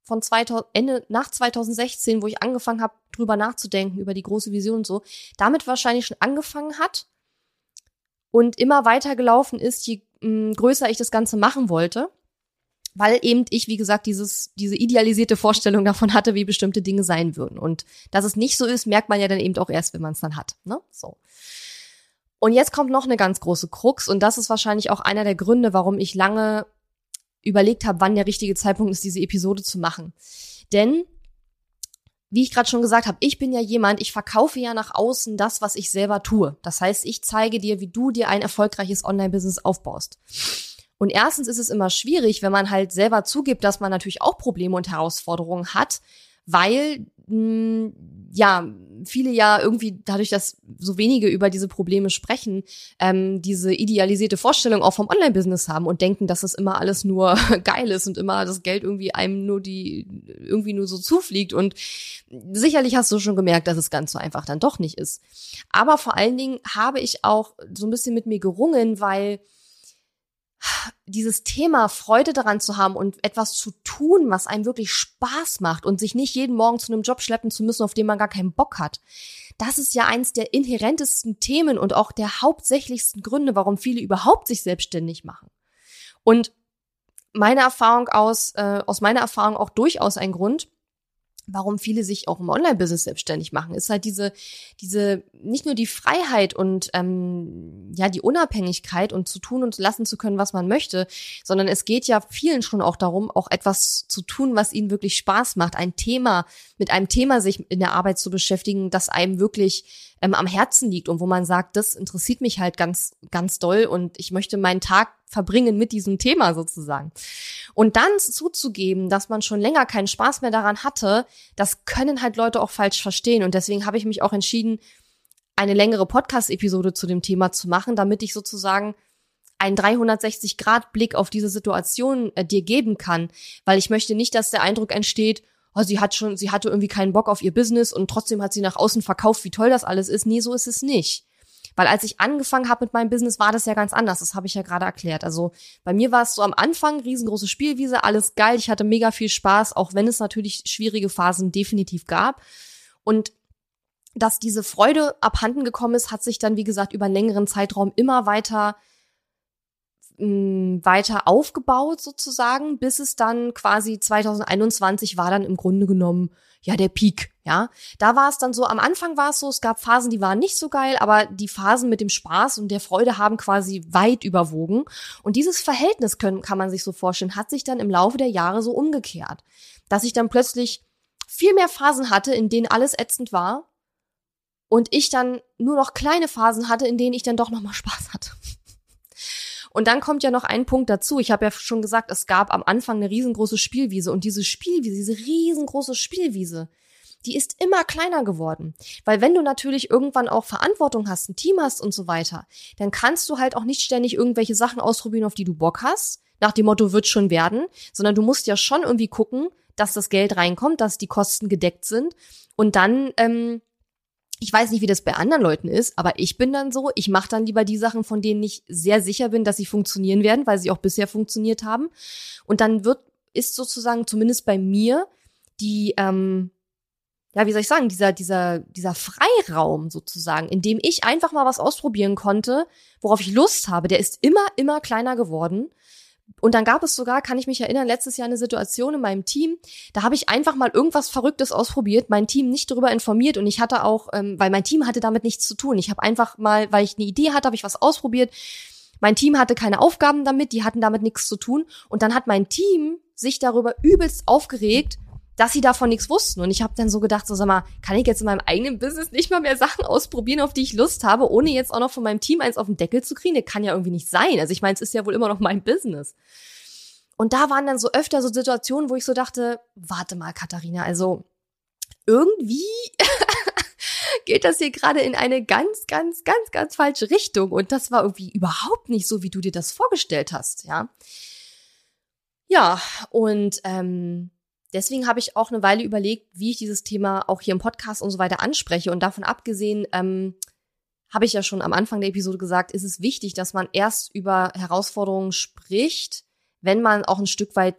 von 2000, Ende nach 2016, wo ich angefangen habe, drüber nachzudenken, über die große Vision und so, damit wahrscheinlich schon angefangen hat und immer weiter gelaufen ist, je mh, mm, größer ich das Ganze machen wollte, weil eben ich, wie gesagt, dieses, diese idealisierte Vorstellung davon hatte, wie bestimmte Dinge sein würden. Und dass es nicht so ist, merkt man ja dann eben auch erst, wenn man es dann hat. Ne? So. Und jetzt kommt noch eine ganz große Krux und das ist wahrscheinlich auch einer der Gründe, warum ich lange überlegt habe, wann der richtige Zeitpunkt ist, diese Episode zu machen. Denn wie ich gerade schon gesagt habe, ich bin ja jemand, ich verkaufe ja nach außen das, was ich selber tue. Das heißt, ich zeige dir, wie du dir ein erfolgreiches Online-Business aufbaust. Und erstens ist es immer schwierig, wenn man halt selber zugibt, dass man natürlich auch Probleme und Herausforderungen hat, weil mh, hm, ja viele ja irgendwie dadurch, dass so wenige über diese Probleme sprechen, ähm, diese idealisierte Vorstellung auch vom Online-Business haben und denken, dass das immer alles nur geil ist und immer das Geld irgendwie einem nur die irgendwie nur so zufliegt und sicherlich hast du schon gemerkt, dass es ganz so einfach dann doch nicht ist. Aber vor allen Dingen habe ich auch so ein bisschen mit mir gerungen, weil dieses Thema Freude daran zu haben und etwas zu tun, was einem wirklich Spaß macht und sich nicht jeden Morgen zu einem Job schleppen zu müssen, auf den man gar keinen Bock hat. Das ist ja eins der inhärentesten Themen und auch der hauptsächlichsten Gründe, warum viele überhaupt sich selbstständig machen. Und meine Erfahrung aus, äh, aus meiner Erfahrung auch durchaus ein Grund, warum viele sich auch im Online-Business selbstständig machen, ist halt diese, diese, nicht nur die Freiheit und ähm, ja, die Unabhängigkeit und zu tun und lassen zu können, was man möchte, sondern es geht ja vielen schon auch darum, auch etwas zu tun, was ihnen wirklich Spaß macht, ein Thema, mit einem Thema sich in der Arbeit zu beschäftigen, das einem wirklich ähm, am Herzen liegt und wo man sagt, das interessiert mich halt ganz, ganz doll und ich möchte meinen Tag verbringen mit diesem Thema sozusagen. Und dann zuzugeben, dass man schon länger keinen Spaß mehr daran hatte, das können halt Leute auch falsch verstehen. Und deswegen habe ich mich auch entschieden, eine längere Podcast-Episode zu dem Thema zu machen, damit ich sozusagen einen 360-Grad-Blick auf diese Situation äh, dir geben kann, weil ich möchte nicht, dass der Eindruck entsteht, oh, sie hat schon, sie hatte irgendwie keinen Bock auf ihr Business und trotzdem hat sie nach außen verkauft, wie toll das alles ist. Nee, so ist es nicht. Weil als ich angefangen habe mit meinem Business, war das ja ganz anders. Das habe ich ja gerade erklärt. Also bei mir war es so am Anfang riesengroße Spielwiese, alles geil. Ich hatte mega viel Spaß, auch wenn es natürlich schwierige Phasen definitiv gab. Und dass diese Freude abhanden gekommen ist, hat sich dann, wie gesagt, über einen längeren Zeitraum immer weiter weiter aufgebaut sozusagen, bis es dann quasi 2021 war dann im Grunde genommen ja der Peak, ja. Da war es dann so, am Anfang war es so, es gab Phasen, die waren nicht so geil, aber die Phasen mit dem Spaß und der Freude haben quasi weit überwogen. Und dieses Verhältnis können, kann man sich so vorstellen, hat sich dann im Laufe der Jahre so umgekehrt, dass ich dann plötzlich viel mehr Phasen hatte, in denen alles ätzend war und ich dann nur noch kleine Phasen hatte, in denen ich dann doch noch mal Spaß hatte. Und dann kommt ja noch ein Punkt dazu. Ich habe ja schon gesagt, es gab am Anfang eine riesengroße Spielwiese und diese Spielwiese, diese riesengroße Spielwiese, die ist immer kleiner geworden. Weil wenn du natürlich irgendwann auch Verantwortung hast, ein Team hast und so weiter, dann kannst du halt auch nicht ständig irgendwelche Sachen ausprobieren, auf die du Bock hast, nach dem Motto wird schon werden, sondern du musst ja schon irgendwie gucken, dass das Geld reinkommt, dass die Kosten gedeckt sind und dann ähm, ich weiß nicht, wie das bei anderen Leuten ist, aber ich bin dann so, ich mache dann lieber die Sachen, von denen ich sehr sicher bin, dass sie funktionieren werden, weil sie auch bisher funktioniert haben. Und dann wird, ist sozusagen zumindest bei mir die, ähm, ja, wie soll ich sagen, dieser, dieser, dieser Freiraum sozusagen, in dem ich einfach mal was ausprobieren konnte, worauf ich Lust habe, der ist immer, immer kleiner geworden. Und dann gab es sogar, kann ich mich erinnern, letztes Jahr eine Situation in meinem Team, da habe ich einfach mal irgendwas Verrücktes ausprobiert, mein Team nicht darüber informiert und ich hatte auch, ähm, weil mein Team hatte damit nichts zu tun. Ich habe einfach mal, weil ich eine Idee hatte, habe ich was ausprobiert. Mein Team hatte keine Aufgaben damit, die hatten damit nichts zu tun. Und dann hat mein Team sich darüber übelst aufgeregt, dass sie davon nichts wussten. Und ich habe dann so gedacht, so sag mal, kann ich jetzt in meinem eigenen Business nicht mal mehr Sachen ausprobieren, auf die ich Lust habe, ohne jetzt auch noch von meinem Team eins auf den Deckel zu kriegen? Das kann ja irgendwie nicht sein. Also ich meine, es ist ja wohl immer noch mein Business. Und da waren dann so öfter so Situationen, wo ich so dachte, warte mal, Katharina, also irgendwie geht das hier gerade in eine ganz, ganz, ganz, ganz falsche Richtung. Und das war irgendwie überhaupt nicht so, wie du dir das vorgestellt hast, ja. Ja, und ähm, deswegen habe ich auch eine Weile überlegt, wie ich dieses Thema auch hier im Podcast und so weiter anspreche. Und davon abgesehen, ähm, habe ich ja schon am Anfang der Episode gesagt, ist es wichtig, dass man erst über Herausforderungen spricht, wenn man auch ein Stück weit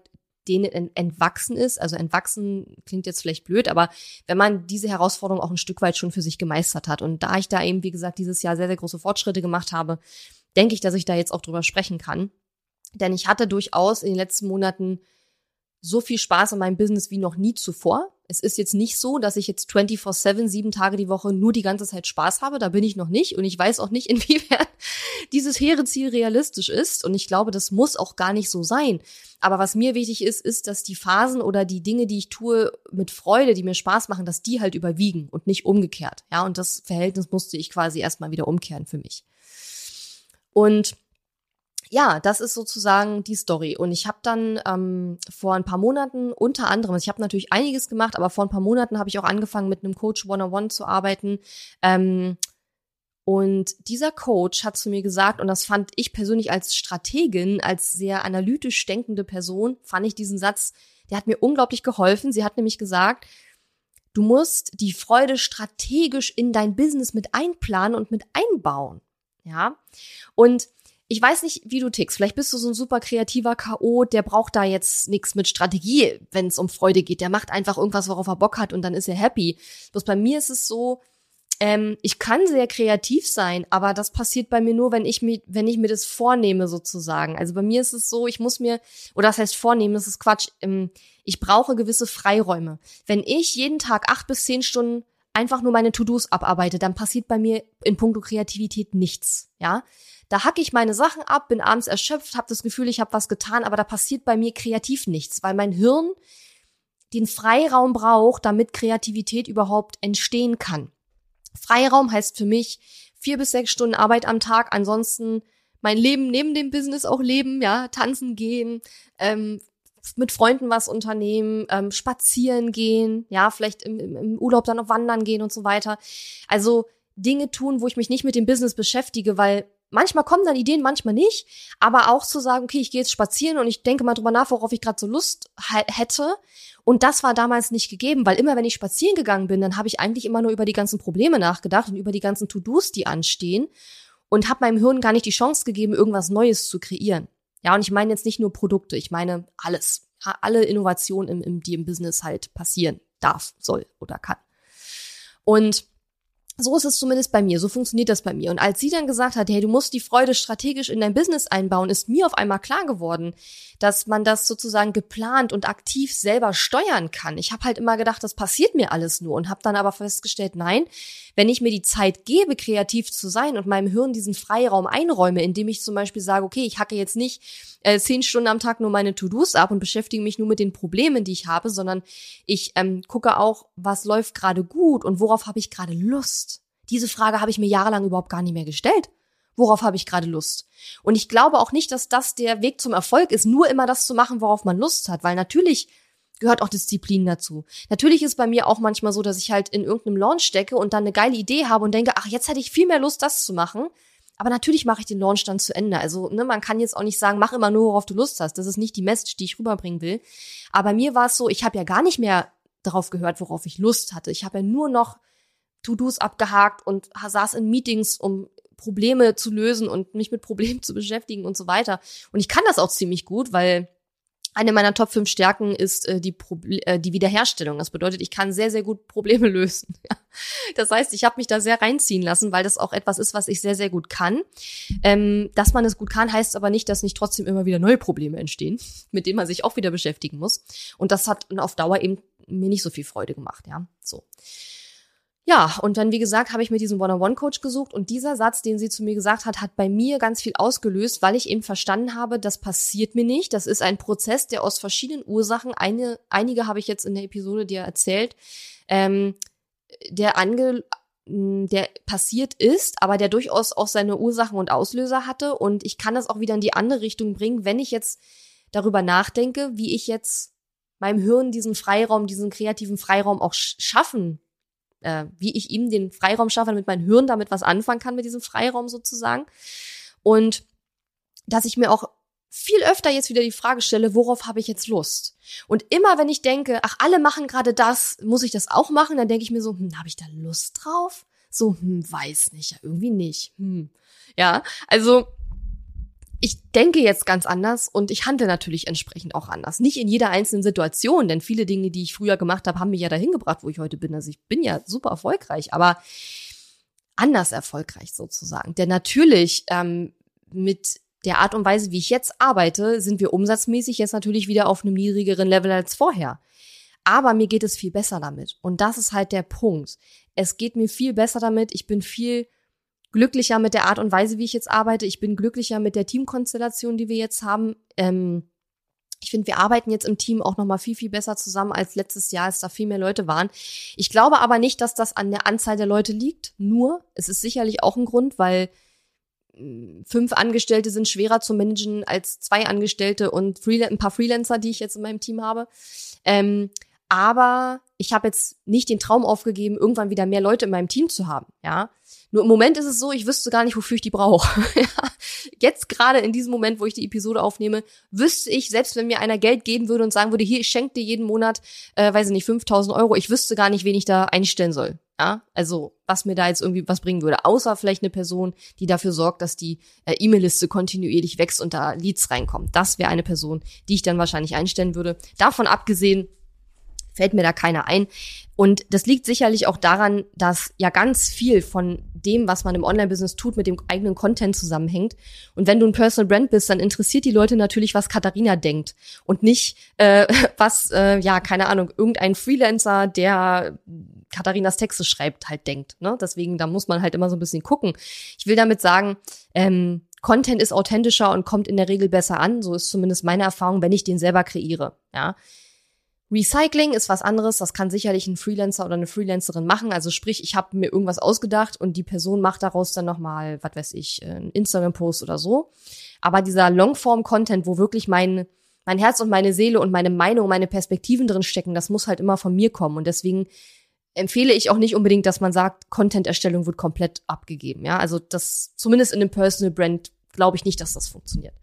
denen entwachsen ist. Also entwachsen klingt jetzt vielleicht blöd, aber wenn man diese Herausforderung auch ein Stück weit schon für sich gemeistert hat. Und da ich da eben, wie gesagt, dieses Jahr sehr, sehr große Fortschritte gemacht habe, denke ich, dass ich da jetzt auch drüber sprechen kann. Denn ich hatte durchaus in den letzten Monaten so viel Spaß in meinem Business wie noch nie zuvor. Es ist jetzt nicht so, dass ich jetzt 24-7, sieben Tage die Woche nur die ganze Zeit Spaß habe. Da bin ich noch nicht. Und ich weiß auch nicht, inwiefern dieses hehre Ziel realistisch ist. Und ich glaube, das muss auch gar nicht so sein. Aber was mir wichtig ist, ist, dass die Phasen oder die Dinge, die ich tue mit Freude, die mir Spaß machen, dass die halt überwiegen und nicht umgekehrt. Ja, und das Verhältnis musste ich quasi erstmal wieder umkehren für mich. Und ja, das ist sozusagen die Story. Und ich habe dann ähm, vor ein paar Monaten unter anderem, also ich habe natürlich einiges gemacht, aber vor ein paar Monaten habe ich auch angefangen, mit einem Coach One-on-One zu arbeiten. Ähm, und dieser Coach hat zu mir gesagt, und das fand ich persönlich als Strategin, als sehr analytisch denkende Person, fand ich diesen Satz, der hat mir unglaublich geholfen. Sie hat nämlich gesagt, du musst die Freude strategisch in dein Business mit einplanen und mit einbauen. Ja. Und ich weiß nicht, wie du tickst. Vielleicht bist du so ein super kreativer K.O., der braucht da jetzt nichts mit Strategie, wenn es um Freude geht. Der macht einfach irgendwas, worauf er Bock hat und dann ist er happy. Bloß bei mir ist es so, ähm, ich kann sehr kreativ sein, aber das passiert bei mir nur, wenn ich mir, wenn ich mir das vornehme sozusagen. Also bei mir ist es so, ich muss mir, oder das heißt vornehmen, das ist Quatsch. Ähm, ich brauche gewisse Freiräume. Wenn ich jeden Tag acht bis zehn Stunden einfach nur meine To-Dos abarbeite, dann passiert bei mir in puncto Kreativität nichts. Ja, da hacke ich meine Sachen ab, bin abends erschöpft, habe das Gefühl, ich habe was getan, aber da passiert bei mir kreativ nichts, weil mein Hirn den Freiraum braucht, damit Kreativität überhaupt entstehen kann. Freiraum heißt für mich vier bis sechs Stunden Arbeit am Tag, ansonsten mein Leben neben dem Business auch leben, ja, tanzen gehen, ähm, mit Freunden was unternehmen, ähm, spazieren gehen, ja, vielleicht im, im Urlaub dann noch wandern gehen und so weiter. Also Dinge tun, wo ich mich nicht mit dem Business beschäftige, weil manchmal kommen dann Ideen, manchmal nicht, aber auch zu sagen, okay, ich gehe jetzt spazieren und ich denke mal drüber nach, worauf ich gerade so Lust hätte. Und das war damals nicht gegeben, weil immer wenn ich spazieren gegangen bin, dann habe ich eigentlich immer nur über die ganzen Probleme nachgedacht und über die ganzen To-Dos, die anstehen und habe meinem Hirn gar nicht die Chance gegeben, irgendwas Neues zu kreieren. Ja, und ich meine jetzt nicht nur Produkte, ich meine alles. Alle Innovationen, im, im, die im Business halt passieren darf, soll oder kann. Und so ist es zumindest bei mir, so funktioniert das bei mir. Und als sie dann gesagt hat, hey, du musst die Freude strategisch in dein Business einbauen, ist mir auf einmal klar geworden, dass man das sozusagen geplant und aktiv selber steuern kann. Ich habe halt immer gedacht, das passiert mir alles nur und habe dann aber festgestellt, nein, wenn ich mir die Zeit gebe, kreativ zu sein und meinem Hirn diesen Freiraum einräume, indem ich zum Beispiel sage, okay, ich hacke jetzt nicht äh, zehn Stunden am Tag nur meine To-Dos ab und beschäftige mich nur mit den Problemen, die ich habe, sondern ich ähm, gucke auch, was läuft gerade gut und worauf habe ich gerade Lust Diese Frage habe ich mir jahrelang überhaupt gar nicht mehr gestellt. Worauf habe ich gerade Lust? Und ich glaube auch nicht, dass das der Weg zum Erfolg ist, nur immer das zu machen, worauf man Lust hat, weil natürlich gehört auch Disziplin dazu. Natürlich ist bei mir auch manchmal so, dass ich halt in irgendeinem Launch stecke und dann eine geile Idee habe und denke, ach, jetzt hätte ich viel mehr Lust, das zu machen. Aber natürlich mache ich den Launch dann zu Ende. Also, ne, man kann jetzt auch nicht sagen, mach immer nur, worauf du Lust hast. Das ist nicht die Message, die ich rüberbringen will. Aber bei mir war es so, ich habe ja gar nicht mehr darauf gehört, worauf ich Lust hatte. Ich habe ja nur noch To-Dos abgehakt und saß in Meetings, um Probleme zu lösen und mich mit Problemen zu beschäftigen und so weiter. Und ich kann das auch ziemlich gut, weil eine meiner Top 5 Stärken ist äh, die, Proble äh, die Wiederherstellung. Das bedeutet, ich kann sehr, sehr gut Probleme lösen. das heißt, ich habe mich da sehr reinziehen lassen, weil das auch etwas ist, was ich sehr, sehr gut kann. Ähm, dass man es gut kann, heißt aber nicht, dass nicht trotzdem immer wieder neue Probleme entstehen, mit denen man sich auch wieder beschäftigen muss. Und das hat auf Dauer eben mir nicht so viel Freude gemacht, ja. So. Ja, und dann, wie gesagt, habe ich mir diesen One-on-One-Coach gesucht und dieser Satz, den sie zu mir gesagt hat, hat bei mir ganz viel ausgelöst, weil ich eben verstanden habe, das passiert mir nicht. Das ist ein Prozess, der aus verschiedenen Ursachen, eine, einige habe ich jetzt in der Episode dir erzählt, ähm, der ange, der passiert ist, aber der durchaus auch seine Ursachen und Auslöser hatte. Und ich kann das auch wieder in die andere Richtung bringen, wenn ich jetzt darüber nachdenke, wie ich jetzt meinem Hirn diesen Freiraum, diesen kreativen Freiraum auch schaffen äh, wie ich ihm den Freiraum schaffe, damit mein Hirn damit was anfangen kann mit diesem Freiraum sozusagen. Und dass ich mir auch viel öfter jetzt wieder die Frage stelle, worauf habe ich jetzt Lust? Und immer wenn ich denke, ach, alle machen gerade das, muss ich das auch machen, dann denke ich mir so, hm, habe ich da Lust drauf? So, hm, weiß nicht, ja, irgendwie nicht. Hm. Ja, also ich denke jetzt ganz anders und ich handle natürlich entsprechend auch anders. Nicht in jeder einzelnen Situation, denn viele Dinge, die ich früher gemacht habe, haben mich ja dahin gebracht, wo ich heute bin. Also ich bin ja super erfolgreich, aber anders erfolgreich sozusagen. Denn natürlich ähm, mit der Art und Weise, wie ich jetzt arbeite, sind wir umsatzmäßig jetzt natürlich wieder auf einem niedrigeren Level als vorher. Aber mir geht es viel besser damit. Und das ist halt der Punkt. Es geht mir viel besser damit. Ich bin viel glücklicher mit der Art und Weise, wie ich jetzt arbeite. Ich bin glücklicher mit der Teamkonstellation, die wir jetzt haben. Ähm, ich finde, wir arbeiten jetzt im Team auch noch mal viel viel besser zusammen als letztes Jahr, als da viel mehr Leute waren. Ich glaube aber nicht, dass das an der Anzahl der Leute liegt. Nur, es ist sicherlich auch ein Grund, weil hm, fünf Angestellte sind schwerer zu managen als zwei Angestellte und ein paar Freelancer, die ich jetzt in meinem Team habe. Ähm, aber ich habe jetzt nicht den Traum aufgegeben, irgendwann wieder mehr Leute in meinem Team zu haben. Ja, nur im Moment ist es so, ich wüsste gar nicht, wofür ich die brauche. Jetzt gerade in diesem Moment, wo ich die Episode aufnehme, wüsste ich, selbst wenn mir einer Geld geben würde und sagen würde, hier, ich schenke dir jeden Monat, äh, weiß ich nicht, 5000 Euro, ich wüsste gar nicht, wen ich da einstellen soll. Ja, also was mir da jetzt irgendwie was bringen würde, außer vielleicht eine Person, die dafür sorgt, dass die äh, E-Mail-Liste kontinuierlich wächst und da Leads reinkommen. Das wäre eine Person, die ich dann wahrscheinlich einstellen würde. Davon abgesehen fällt mir da keiner ein. Und das liegt sicherlich auch daran, dass ja ganz viel von dem, was man im Online-Business tut, mit dem eigenen Content zusammenhängt. Und wenn du ein Personal Brand bist, dann interessiert die Leute natürlich, was Katharina denkt und nicht, äh, was, äh, ja, keine Ahnung, irgendein Freelancer, der Katharinas Texte schreibt, halt denkt. Ne? Deswegen, da muss man halt immer so ein bisschen gucken. Ich will damit sagen, ähm, Content ist authentischer und kommt in der Regel besser an. So ist zumindest meine Erfahrung, wenn ich den selber kreiere. Ja. Recycling ist was anderes, das kann sicherlich ein Freelancer oder eine Freelancerin machen. Also sprich, ich habe mir irgendwas ausgedacht und die Person macht daraus dann nochmal, was weiß ich, einen Instagram-Post oder so. Aber dieser Longform-Content, wo wirklich mein, mein Herz und meine Seele und meine Meinung, meine Perspektiven drin stecken, das muss halt immer von mir kommen. Und deswegen empfehle ich auch nicht unbedingt, dass man sagt, Content-Erstellung wird komplett abgegeben. Ja, also das zumindest in einem Personal Brand glaube ich nicht, dass das funktioniert.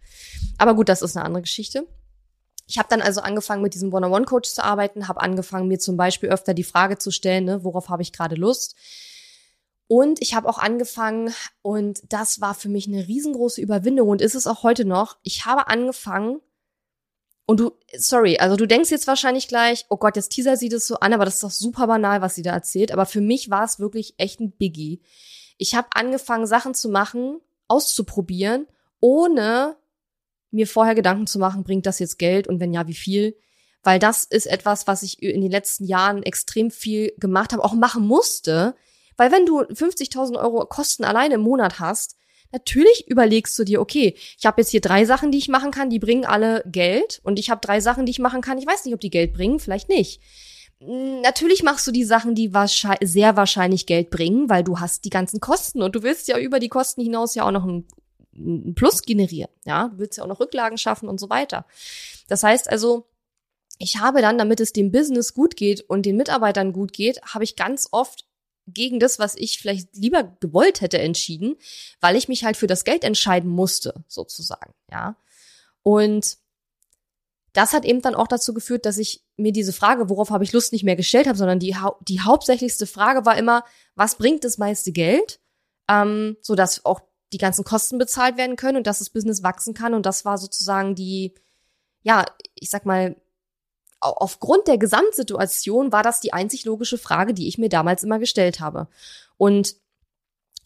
Aber gut, das ist eine andere Geschichte. Ich habe dann also angefangen, mit diesem One-on-One-Coach zu arbeiten, habe angefangen, mir zum Beispiel öfter die Frage zu stellen, ne, worauf habe ich gerade Lust? Und ich habe auch angefangen, und das war für mich eine riesengroße Überwindung und ist es auch heute noch, ich habe angefangen, und du, sorry, also du denkst jetzt wahrscheinlich gleich, oh Gott, jetzt teaser sie das so an, aber das ist doch super banal, was sie da erzählt. Aber für mich war es wirklich echt ein Biggie. Ich habe angefangen, Sachen zu machen, auszuprobieren, ohne mir vorher Gedanken zu machen, bringt das jetzt Geld und wenn ja, wie viel? Weil das ist etwas, was ich in den letzten Jahren extrem viel gemacht habe, auch machen musste. Weil wenn du 50.000 Euro Kosten alleine im Monat hast, natürlich überlegst du dir, okay, ich habe jetzt hier drei Sachen, die ich machen kann, die bringen alle Geld und ich habe drei Sachen, die ich machen kann, ich weiß nicht, ob die Geld bringen, vielleicht nicht. Natürlich machst du die Sachen, die wahrscheinlich, sehr wahrscheinlich Geld bringen, weil du hast die ganzen Kosten und du willst ja über die Kosten hinaus ja auch noch ein, ein Plus generieren. Ja, du willst ja auch noch Rücklagen schaffen und so weiter. Das heißt also, ich habe dann, damit es dem Business gut geht und den Mitarbeitern gut geht, habe ich ganz oft gegen das, was ich vielleicht lieber gewollt hätte, entschieden, weil ich mich halt für das Geld entscheiden musste, sozusagen, ja. Und das hat eben dann auch dazu geführt, dass ich mir diese Frage, worauf habe ich Lust, nicht mehr gestellt habe, sondern die, die hauptsächlichste Frage war immer, was bringt das meiste Geld, ähm, so dass auch die ganzen Kosten bezahlt werden können und dass das Business wachsen kann. Und das war sozusagen die, ja, ich sag mal, aufgrund der Gesamtsituation war das die einzig logische Frage, die ich mir damals immer gestellt habe. Und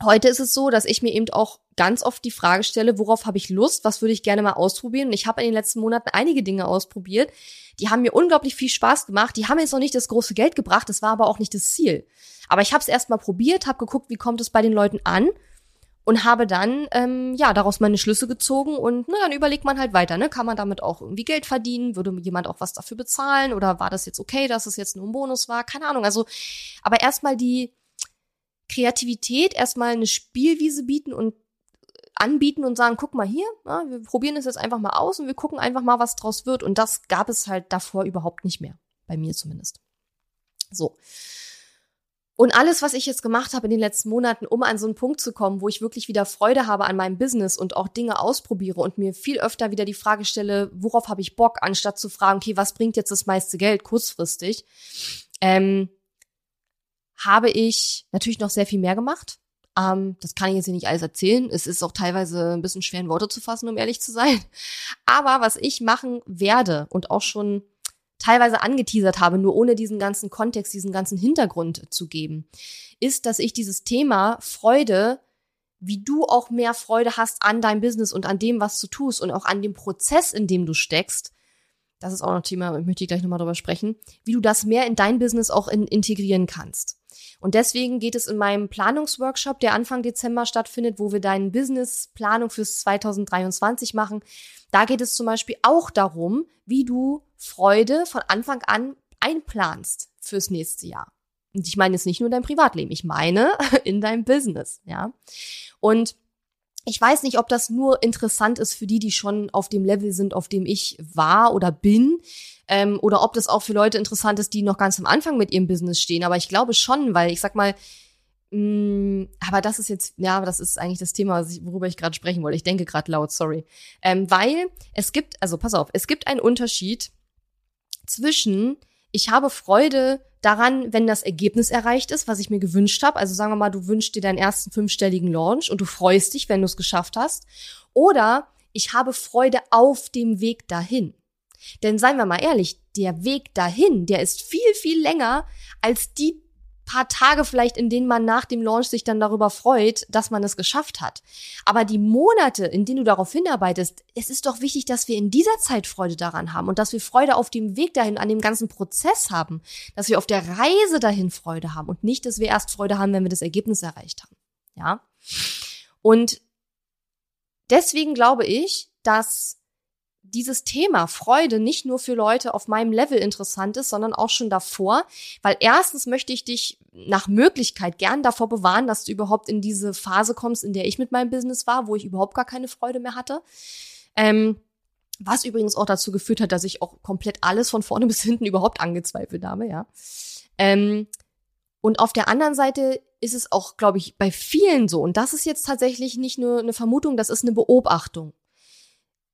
heute ist es so, dass ich mir eben auch ganz oft die Frage stelle, worauf habe ich Lust, was würde ich gerne mal ausprobieren? Und ich habe in den letzten Monaten einige Dinge ausprobiert, die haben mir unglaublich viel Spaß gemacht. Die haben jetzt noch nicht das große Geld gebracht, das war aber auch nicht das Ziel. Aber ich habe es erst mal probiert, habe geguckt, wie kommt es bei den Leuten an und habe dann ähm, ja daraus meine Schlüsse gezogen und na, dann überlegt man halt weiter, ne? Kann man damit auch irgendwie Geld verdienen? Würde jemand auch was dafür bezahlen? Oder war das jetzt okay, dass es jetzt nur ein Bonus war? Keine Ahnung. Also, aber erstmal die Kreativität, erstmal eine Spielwiese bieten und anbieten und sagen, guck mal hier, ja, wir probieren es jetzt einfach mal aus und wir gucken einfach mal, was draus wird. Und das gab es halt davor überhaupt nicht mehr. Bei mir zumindest. So. Und alles, was ich jetzt gemacht habe in den letzten Monaten, um an so einen Punkt zu kommen, wo ich wirklich wieder Freude habe an meinem Business und auch Dinge ausprobiere und mir viel öfter wieder die Frage stelle, worauf habe ich Bock, anstatt zu fragen, okay, was bringt jetzt das meiste Geld kurzfristig, ähm, habe ich natürlich noch sehr viel mehr gemacht. Ähm, das kann ich jetzt hier nicht alles erzählen. Es ist auch teilweise ein bisschen schwer in Worte zu fassen, um ehrlich zu sein. Aber was ich machen werde und auch schon teilweise angeteasert habe, nur ohne diesen ganzen Kontext, diesen ganzen Hintergrund zu geben, ist, dass ich dieses Thema Freude, wie du auch mehr Freude hast an deinem Business und an dem, was du tust und auch an dem Prozess, in dem du steckst, das ist auch noch ein Thema, ich möchte gleich nochmal drüber sprechen, wie du das mehr in dein Business auch in, integrieren kannst. Und deswegen geht es in meinem Planungsworkshop, der Anfang Dezember stattfindet, wo wir deinen Businessplanung fürs 2023 machen. Da geht es zum Beispiel auch darum, wie du Freude von Anfang an einplanst fürs nächste Jahr. Und ich meine jetzt nicht nur dein Privatleben, ich meine in deinem Business, ja. Und ich weiß nicht, ob das nur interessant ist für die, die schon auf dem Level sind, auf dem ich war oder bin, ähm, oder ob das auch für Leute interessant ist, die noch ganz am Anfang mit ihrem Business stehen. Aber ich glaube schon, weil ich sag mal, mh, mm, aber das ist jetzt, ja, das ist eigentlich das Thema, worüber ich gerade sprechen wollte. Ich denke gerade laut, sorry. Ähm, weil es gibt, also pass auf, es gibt einen Unterschied zwischen, ich habe Freude daran, wenn das Ergebnis erreicht ist, was ich mir gewünscht habe. Also sagen wir mal, du wünschst dir deinen ersten fünfstelligen Launch und du freust dich, wenn du es geschafft hast. Oder ich habe Freude auf dem Weg dahin. Denn seien wir mal ehrlich, der Weg dahin, der ist viel, viel länger als die paar Tage vielleicht, in denen man nach dem Launch sich dann darüber freut, dass man es geschafft hat. Aber die Monate, in denen du darauf hinarbeitest, es ist doch wichtig, dass wir in dieser Zeit Freude daran haben und dass wir Freude auf dem Weg dahin, an dem ganzen Prozess haben, dass wir auf der Reise dahin Freude haben und nicht, dass wir erst Freude haben, wenn wir das Ergebnis erreicht haben. Ja? Und deswegen glaube ich, dass dieses Thema Freude nicht nur für Leute auf meinem Level interessant ist, sondern auch schon davor, weil erstens möchte ich dich nach Möglichkeit gern davor bewahren, dass du überhaupt in diese Phase kommst, in der ich mit meinem Business war, wo ich überhaupt gar keine Freude mehr hatte. Ähm, was übrigens auch dazu geführt hat, dass ich auch komplett alles von vorne bis hinten überhaupt angezweifelt habe, ja. Ähm, und auf der anderen Seite ist es auch, glaube ich, bei vielen so. Und das ist jetzt tatsächlich nicht nur eine Vermutung, das ist eine Beobachtung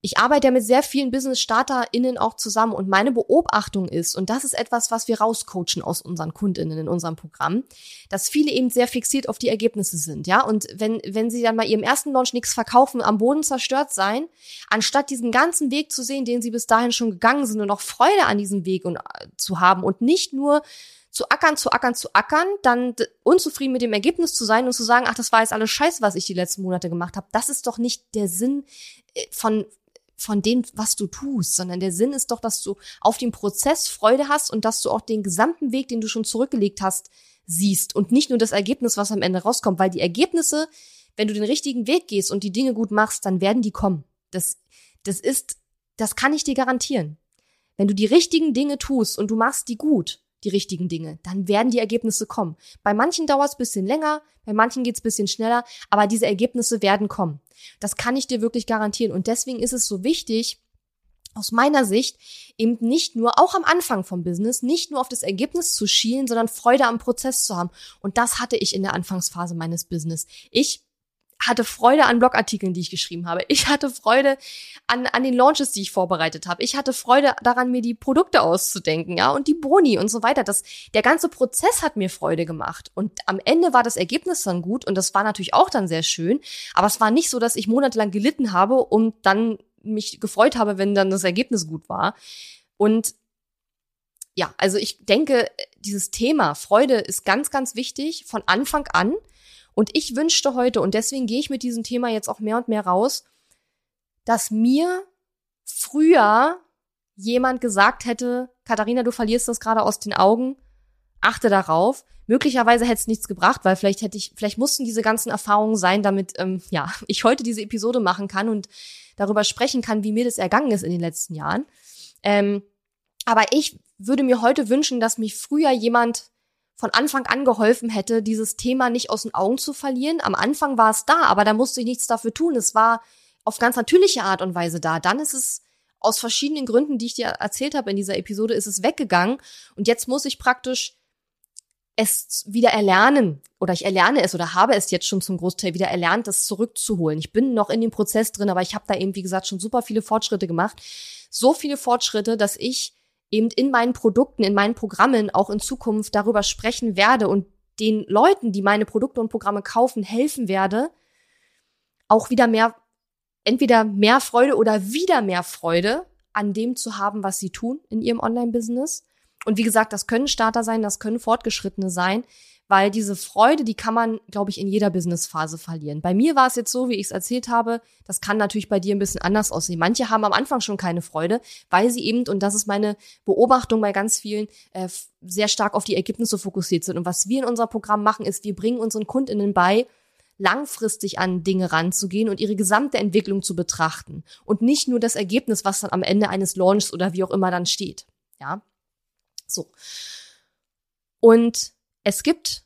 ich arbeite ja mit sehr vielen Business-StarterInnen auch zusammen und meine Beobachtung ist, und das ist etwas, was wir rauscoachen aus unseren KundInnen in unserem Programm, dass viele eben sehr fixiert auf die Ergebnisse sind, ja. Und wenn, wenn sie dann bei ihrem ersten Launch nichts verkaufen, am Boden zerstört sein, anstatt diesen ganzen Weg zu sehen, den sie bis dahin schon gegangen sind und auch Freude an diesem Weg und, äh, zu haben und nicht nur zu ackern, zu ackern, zu ackern, dann unzufrieden mit dem Ergebnis zu sein und zu sagen, ach, das war jetzt alles scheiße, was ich die letzten Monate gemacht habe. Das ist doch nicht der Sinn äh, von von dem, was du tust, sondern der Sinn ist doch, dass du auf dem Prozess Freude hast und dass du auch den gesamten Weg, den du schon zurückgelegt hast, siehst und nicht nur das Ergebnis, was am Ende rauskommt, weil die Ergebnisse, wenn du den richtigen Weg gehst und die Dinge gut machst, dann werden die kommen. Das, das ist, das kann ich dir garantieren. Wenn du die richtigen Dinge tust und du machst die gut, die richtigen Dinge, dann werden die Ergebnisse kommen. Bei manchen dauert es bisschen länger, bei manchen geht es bisschen schneller, aber diese Ergebnisse werden kommen. Das kann ich dir wirklich garantieren. Und deswegen ist es so wichtig, aus meiner Sicht eben nicht nur, auch am Anfang vom Business, nicht nur auf das Ergebnis zu schielen, sondern Freude am Prozess zu haben. Und das hatte ich in der Anfangsphase meines Business. Ich hatte Freude an Blogartikeln, die ich geschrieben habe. Ich hatte Freude an, an den Launches, die ich vorbereitet habe. Ich hatte Freude daran, mir die Produkte auszudenken, ja, und die Boni und so weiter. Das, der ganze Prozess hat mir Freude gemacht. Und am Ende war das Ergebnis dann gut und das war natürlich auch dann sehr schön. Aber es war nicht so, dass ich monatelang gelitten habe und dann mich gefreut habe, wenn dann das Ergebnis gut war. Und ja, also ich denke, dieses Thema Freude ist ganz, ganz wichtig von Anfang an. Und ich wünschte heute, und deswegen gehe ich mit diesem Thema jetzt auch mehr und mehr raus, dass mir früher jemand gesagt hätte, Katharina, du verlierst das gerade aus den Augen, achte darauf. Möglicherweise hätte es nichts gebracht, weil vielleicht hätte ich, vielleicht mussten diese ganzen Erfahrungen sein, damit ähm, ja ich heute diese Episode machen kann und darüber sprechen kann, wie mir das ergangen ist in den letzten Jahren. Ähm, aber ich würde mir heute wünschen, dass mich früher jemand von Anfang an geholfen hätte, dieses Thema nicht aus den Augen zu verlieren. Am Anfang war es da, aber da musste ich nichts dafür tun. Es war auf ganz natürliche Art und Weise da. Dann ist es aus verschiedenen Gründen, die ich dir erzählt habe in dieser Episode, ist es weggegangen. Und jetzt muss ich praktisch es wieder erlernen oder ich erlerne es oder habe es jetzt schon zum Großteil wieder erlernt, das zurückzuholen. Ich bin noch in dem Prozess drin, aber ich habe da eben, wie gesagt, schon super viele Fortschritte gemacht. So viele Fortschritte, dass ich eben in meinen Produkten, in meinen Programmen auch in Zukunft darüber sprechen werde und den Leuten, die meine Produkte und Programme kaufen, helfen werde, auch wieder mehr, entweder mehr Freude oder wieder mehr Freude an dem zu haben, was sie tun in ihrem Online-Business. Und wie gesagt, das können Starter sein, das können Fortgeschrittene sein weil diese Freude, die kann man, glaube ich, in jeder Businessphase verlieren. Bei mir war es jetzt so, wie ich es erzählt habe, das kann natürlich bei dir ein bisschen anders aussehen. Manche haben am Anfang schon keine Freude, weil sie eben, und das ist meine Beobachtung bei ganz vielen, äh, sehr stark auf die Ergebnisse fokussiert sind. Und was wir in unserem Programm machen, ist, wir bringen unseren KundInnen bei, langfristig an Dinge ranzugehen und ihre gesamte Entwicklung zu betrachten und nicht nur das Ergebnis, was dann am Ende eines Launches oder wie auch immer dann steht. Ja, so. Und es gibt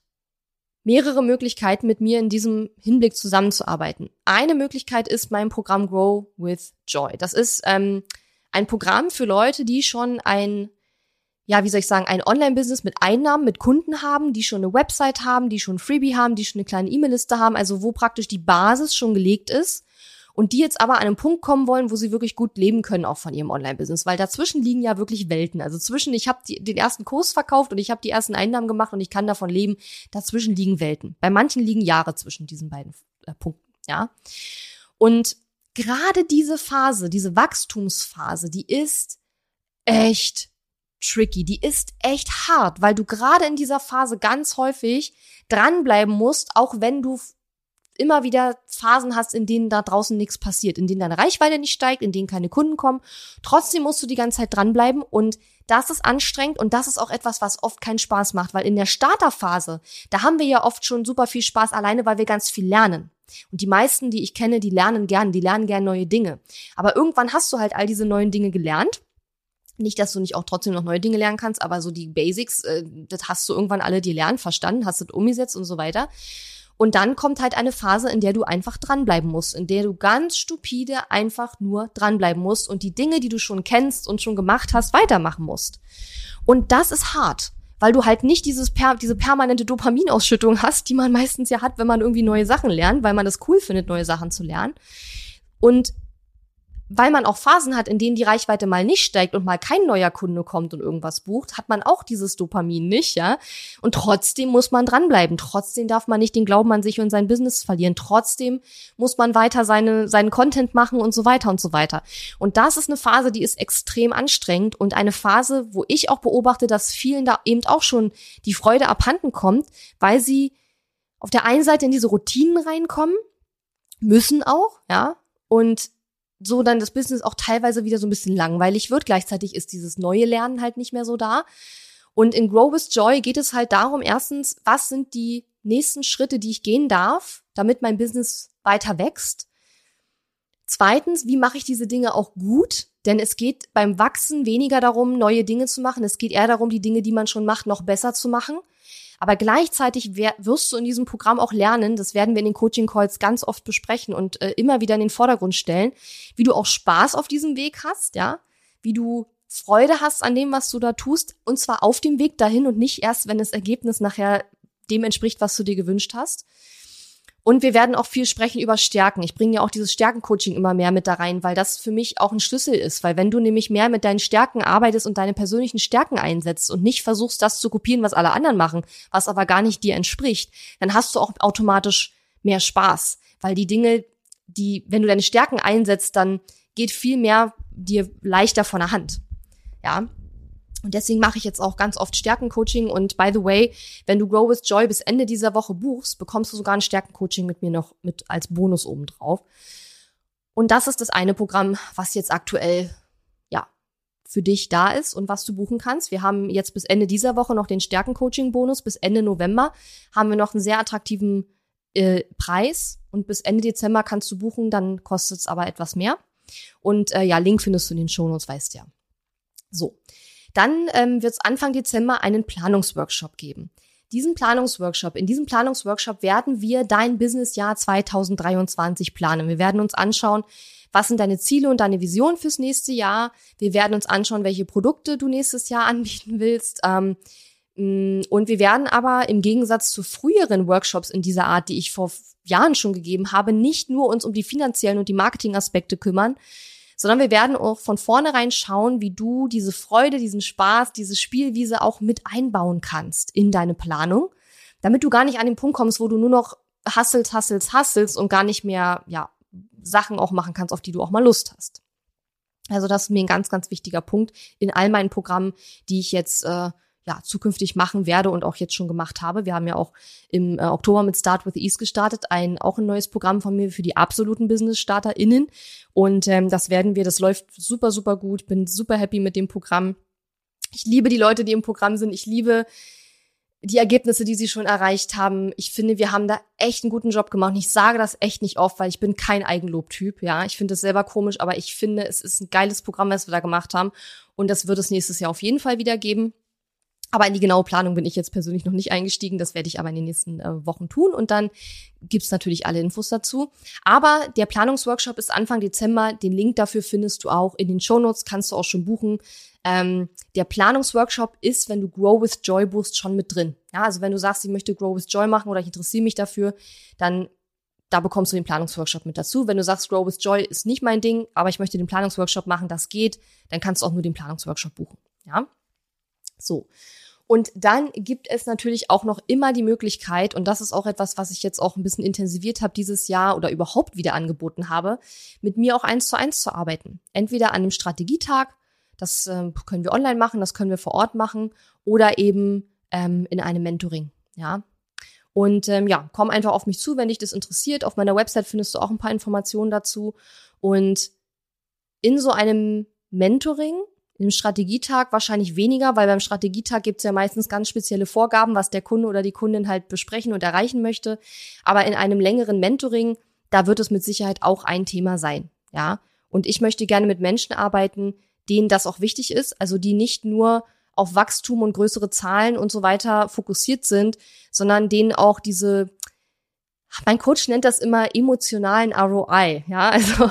mehrere Möglichkeiten, mit mir in diesem Hinblick zusammenzuarbeiten. Eine Möglichkeit ist mein Programm Grow with Joy. Das ist ähm, ein Programm für Leute, die schon ein, ja, wie soll ich sagen, ein Online-Business mit Einnahmen, mit Kunden haben, die schon eine Website haben, die schon Freebie haben, die schon eine kleine E-Mail-Liste haben, also wo praktisch die Basis schon gelegt ist und die jetzt aber an einen Punkt kommen wollen, wo sie wirklich gut leben können auch von ihrem Online-Business, weil dazwischen liegen ja wirklich Welten. Also zwischen ich habe den ersten Kurs verkauft und ich habe die ersten Einnahmen gemacht und ich kann davon leben, dazwischen liegen Welten. Bei manchen liegen Jahre zwischen diesen beiden äh, Punkten, ja. Und gerade diese Phase, diese Wachstumsphase, die ist echt tricky, die ist echt hart, weil du gerade in dieser Phase ganz häufig dranbleiben musst, auch wenn du immer wieder Phasen hast, in denen da draußen nichts passiert, in denen deine Reichweite nicht steigt, in denen keine Kunden kommen. Trotzdem musst du die ganze Zeit dranbleiben und das ist anstrengend und das ist auch etwas, was oft keinen Spaß macht, weil in der Starterphase, da haben wir ja oft schon super viel Spaß alleine, weil wir ganz viel lernen. Und die meisten, die ich kenne, die lernen gern, die lernen gern neue Dinge. Aber irgendwann hast du halt all diese neuen Dinge gelernt. Nicht, dass du nicht auch trotzdem noch neue Dinge lernen kannst, aber so die Basics, äh, das hast du irgendwann alle dir lernen, verstanden, hast das umgesetzt und so weiter. Und dann kommt halt eine Phase, in der du einfach dranbleiben musst, in der du ganz stupide einfach nur dranbleiben musst und die Dinge, die du schon kennst und schon gemacht hast, weitermachen musst. Und das ist hart, weil du halt nicht dieses per diese permanente Dopaminausschüttung hast, die man meistens ja hat, wenn man irgendwie neue Sachen lernt, weil man es cool findet, neue Sachen zu lernen. Und weil man auch Phasen hat, in denen die Reichweite mal nicht steigt und mal kein neuer Kunde kommt und irgendwas bucht, hat man auch dieses Dopamin nicht, ja. Und trotzdem muss man dranbleiben. Trotzdem darf man nicht den Glauben an sich und sein Business verlieren. Trotzdem muss man weiter seine, seinen Content machen und so weiter und so weiter. Und das ist eine Phase, die ist extrem anstrengend und eine Phase, wo ich auch beobachte, dass vielen da eben auch schon die Freude abhanden kommt, weil sie auf der einen Seite in diese Routinen reinkommen, müssen auch, ja, und so dann das Business auch teilweise wieder so ein bisschen langweilig wird. Gleichzeitig ist dieses neue Lernen halt nicht mehr so da. Und in Grow with Joy geht es halt darum, erstens, was sind die nächsten Schritte, die ich gehen darf, damit mein Business weiter wächst? Zweitens, wie mache ich diese Dinge auch gut? Denn es geht beim Wachsen weniger darum, neue Dinge zu machen. Es geht eher darum, die Dinge, die man schon macht, noch besser zu machen. Aber gleichzeitig wirst du in diesem Programm auch lernen, das werden wir in den Coaching Calls ganz oft besprechen und äh, immer wieder in den Vordergrund stellen, wie du auch Spaß auf diesem Weg hast, ja, wie du Freude hast an dem, was du da tust, und zwar auf dem Weg dahin und nicht erst, wenn das Ergebnis nachher dem entspricht, was du dir gewünscht hast. Und wir werden auch viel sprechen über Stärken. Ich bringe ja auch dieses Stärkencoaching immer mehr mit da rein, weil das für mich auch ein Schlüssel ist. Weil wenn du nämlich mehr mit deinen Stärken arbeitest und deine persönlichen Stärken einsetzt und nicht versuchst, das zu kopieren, was alle anderen machen, was aber gar nicht dir entspricht, dann hast du auch automatisch mehr Spaß. Weil die Dinge, die, wenn du deine Stärken einsetzt, dann geht viel mehr dir leichter von der Hand. Ja. Und deswegen mache ich jetzt auch ganz oft Stärkencoaching. Und by the way, wenn du Grow with Joy bis Ende dieser Woche buchst, bekommst du sogar ein Stärkencoaching mit mir noch mit als Bonus obendrauf. Und das ist das eine Programm, was jetzt aktuell, ja, für dich da ist und was du buchen kannst. Wir haben jetzt bis Ende dieser Woche noch den Stärkencoaching-Bonus. Bis Ende November haben wir noch einen sehr attraktiven äh, Preis. Und bis Ende Dezember kannst du buchen, dann kostet es aber etwas mehr. Und äh, ja, Link findest du in den Shownotes, weißt ja. So. Dann ähm, wird es Anfang Dezember einen Planungsworkshop geben. Diesen Planungsworkshop, in diesem Planungsworkshop werden wir dein Businessjahr 2023 planen. Wir werden uns anschauen, was sind deine Ziele und deine Vision fürs nächste Jahr. Wir werden uns anschauen, welche Produkte du nächstes Jahr anbieten willst. Ähm, mm, und wir werden aber im Gegensatz zu früheren Workshops in dieser Art, die ich vor Jahren schon gegeben habe, nicht nur uns um die finanziellen und die Marketingaspekte kümmern, sondern wir werden auch von vornherein schauen, wie du diese Freude, diesen Spaß, diese Spielwiese auch mit einbauen kannst in deine Planung, damit du gar nicht an den Punkt kommst, wo du nur noch hasselst, hasselst, hasselst und gar nicht mehr, ja, Sachen auch machen kannst, auf die du auch mal Lust hast. Also das ist mir ein ganz, ganz wichtiger Punkt in all meinen Programmen, die ich jetzt äh, ja, zukünftig machen werde und auch jetzt schon gemacht habe. Wir haben ja auch im äh, Oktober mit Start with Ease gestartet, ein auch ein neues Programm von mir für die absoluten Business-StarterInnen. Und ähm, das werden wir, das läuft super, super gut. Bin super happy mit dem Programm. Ich liebe die Leute, die im Programm sind. Ich liebe die Ergebnisse, die sie schon erreicht haben. Ich finde, wir haben da echt einen guten Job gemacht. Und ich sage das echt nicht oft, weil ich bin kein Eigenlob-Typ. Ja, ich finde es selber komisch, aber ich finde, es ist ein geiles Programm, was wir da gemacht haben. Und das wird es nächstes Jahr auf jeden Fall wieder geben. Aber in die genaue Planung bin ich jetzt persönlich noch nicht eingestiegen. Das werde ich aber in den nächsten äh, Wochen tun. Und dann gibt's natürlich alle Infos dazu. Aber der Planungsworkshop ist Anfang Dezember. Den Link dafür findest du auch in den Shownotes, kannst du auch schon buchen. Ähm, der Planungsworkshop ist, wenn du Grow with Joy buchst, schon mit drin. Ja, also wenn du sagst, ich möchte Grow with Joy machen oder ich interessiere mich dafür, dann da bekommst du den Planungsworkshop mit dazu. Wenn du sagst, Grow with Joy ist nicht mein Ding, aber ich möchte den Planungsworkshop machen, das geht, dann kannst du auch nur den Planungsworkshop buchen. Ja. So. Und dann gibt es natürlich auch noch immer die Möglichkeit, und das ist auch etwas, was ich jetzt auch ein bisschen intensiviert habe dieses Jahr oder überhaupt wieder angeboten habe, mit mir auch eins zu eins zu arbeiten. Entweder an einem Strategietag, das äh, können wir online machen, das können wir vor Ort machen, oder eben ähm, in einem Mentoring. Ja. Und ähm, ja, komm einfach auf mich zu, wenn dich das interessiert. Auf meiner Website findest du auch ein paar Informationen dazu. Und in so einem Mentoring im Strategietag wahrscheinlich weniger, weil beim Strategietag gibt's ja meistens ganz spezielle Vorgaben, was der Kunde oder die Kundin halt besprechen und erreichen möchte. Aber in einem längeren Mentoring, da wird es mit Sicherheit auch ein Thema sein. Ja. Und ich möchte gerne mit Menschen arbeiten, denen das auch wichtig ist, also die nicht nur auf Wachstum und größere Zahlen und so weiter fokussiert sind, sondern denen auch diese mein Coach nennt das immer emotionalen ROI, ja, also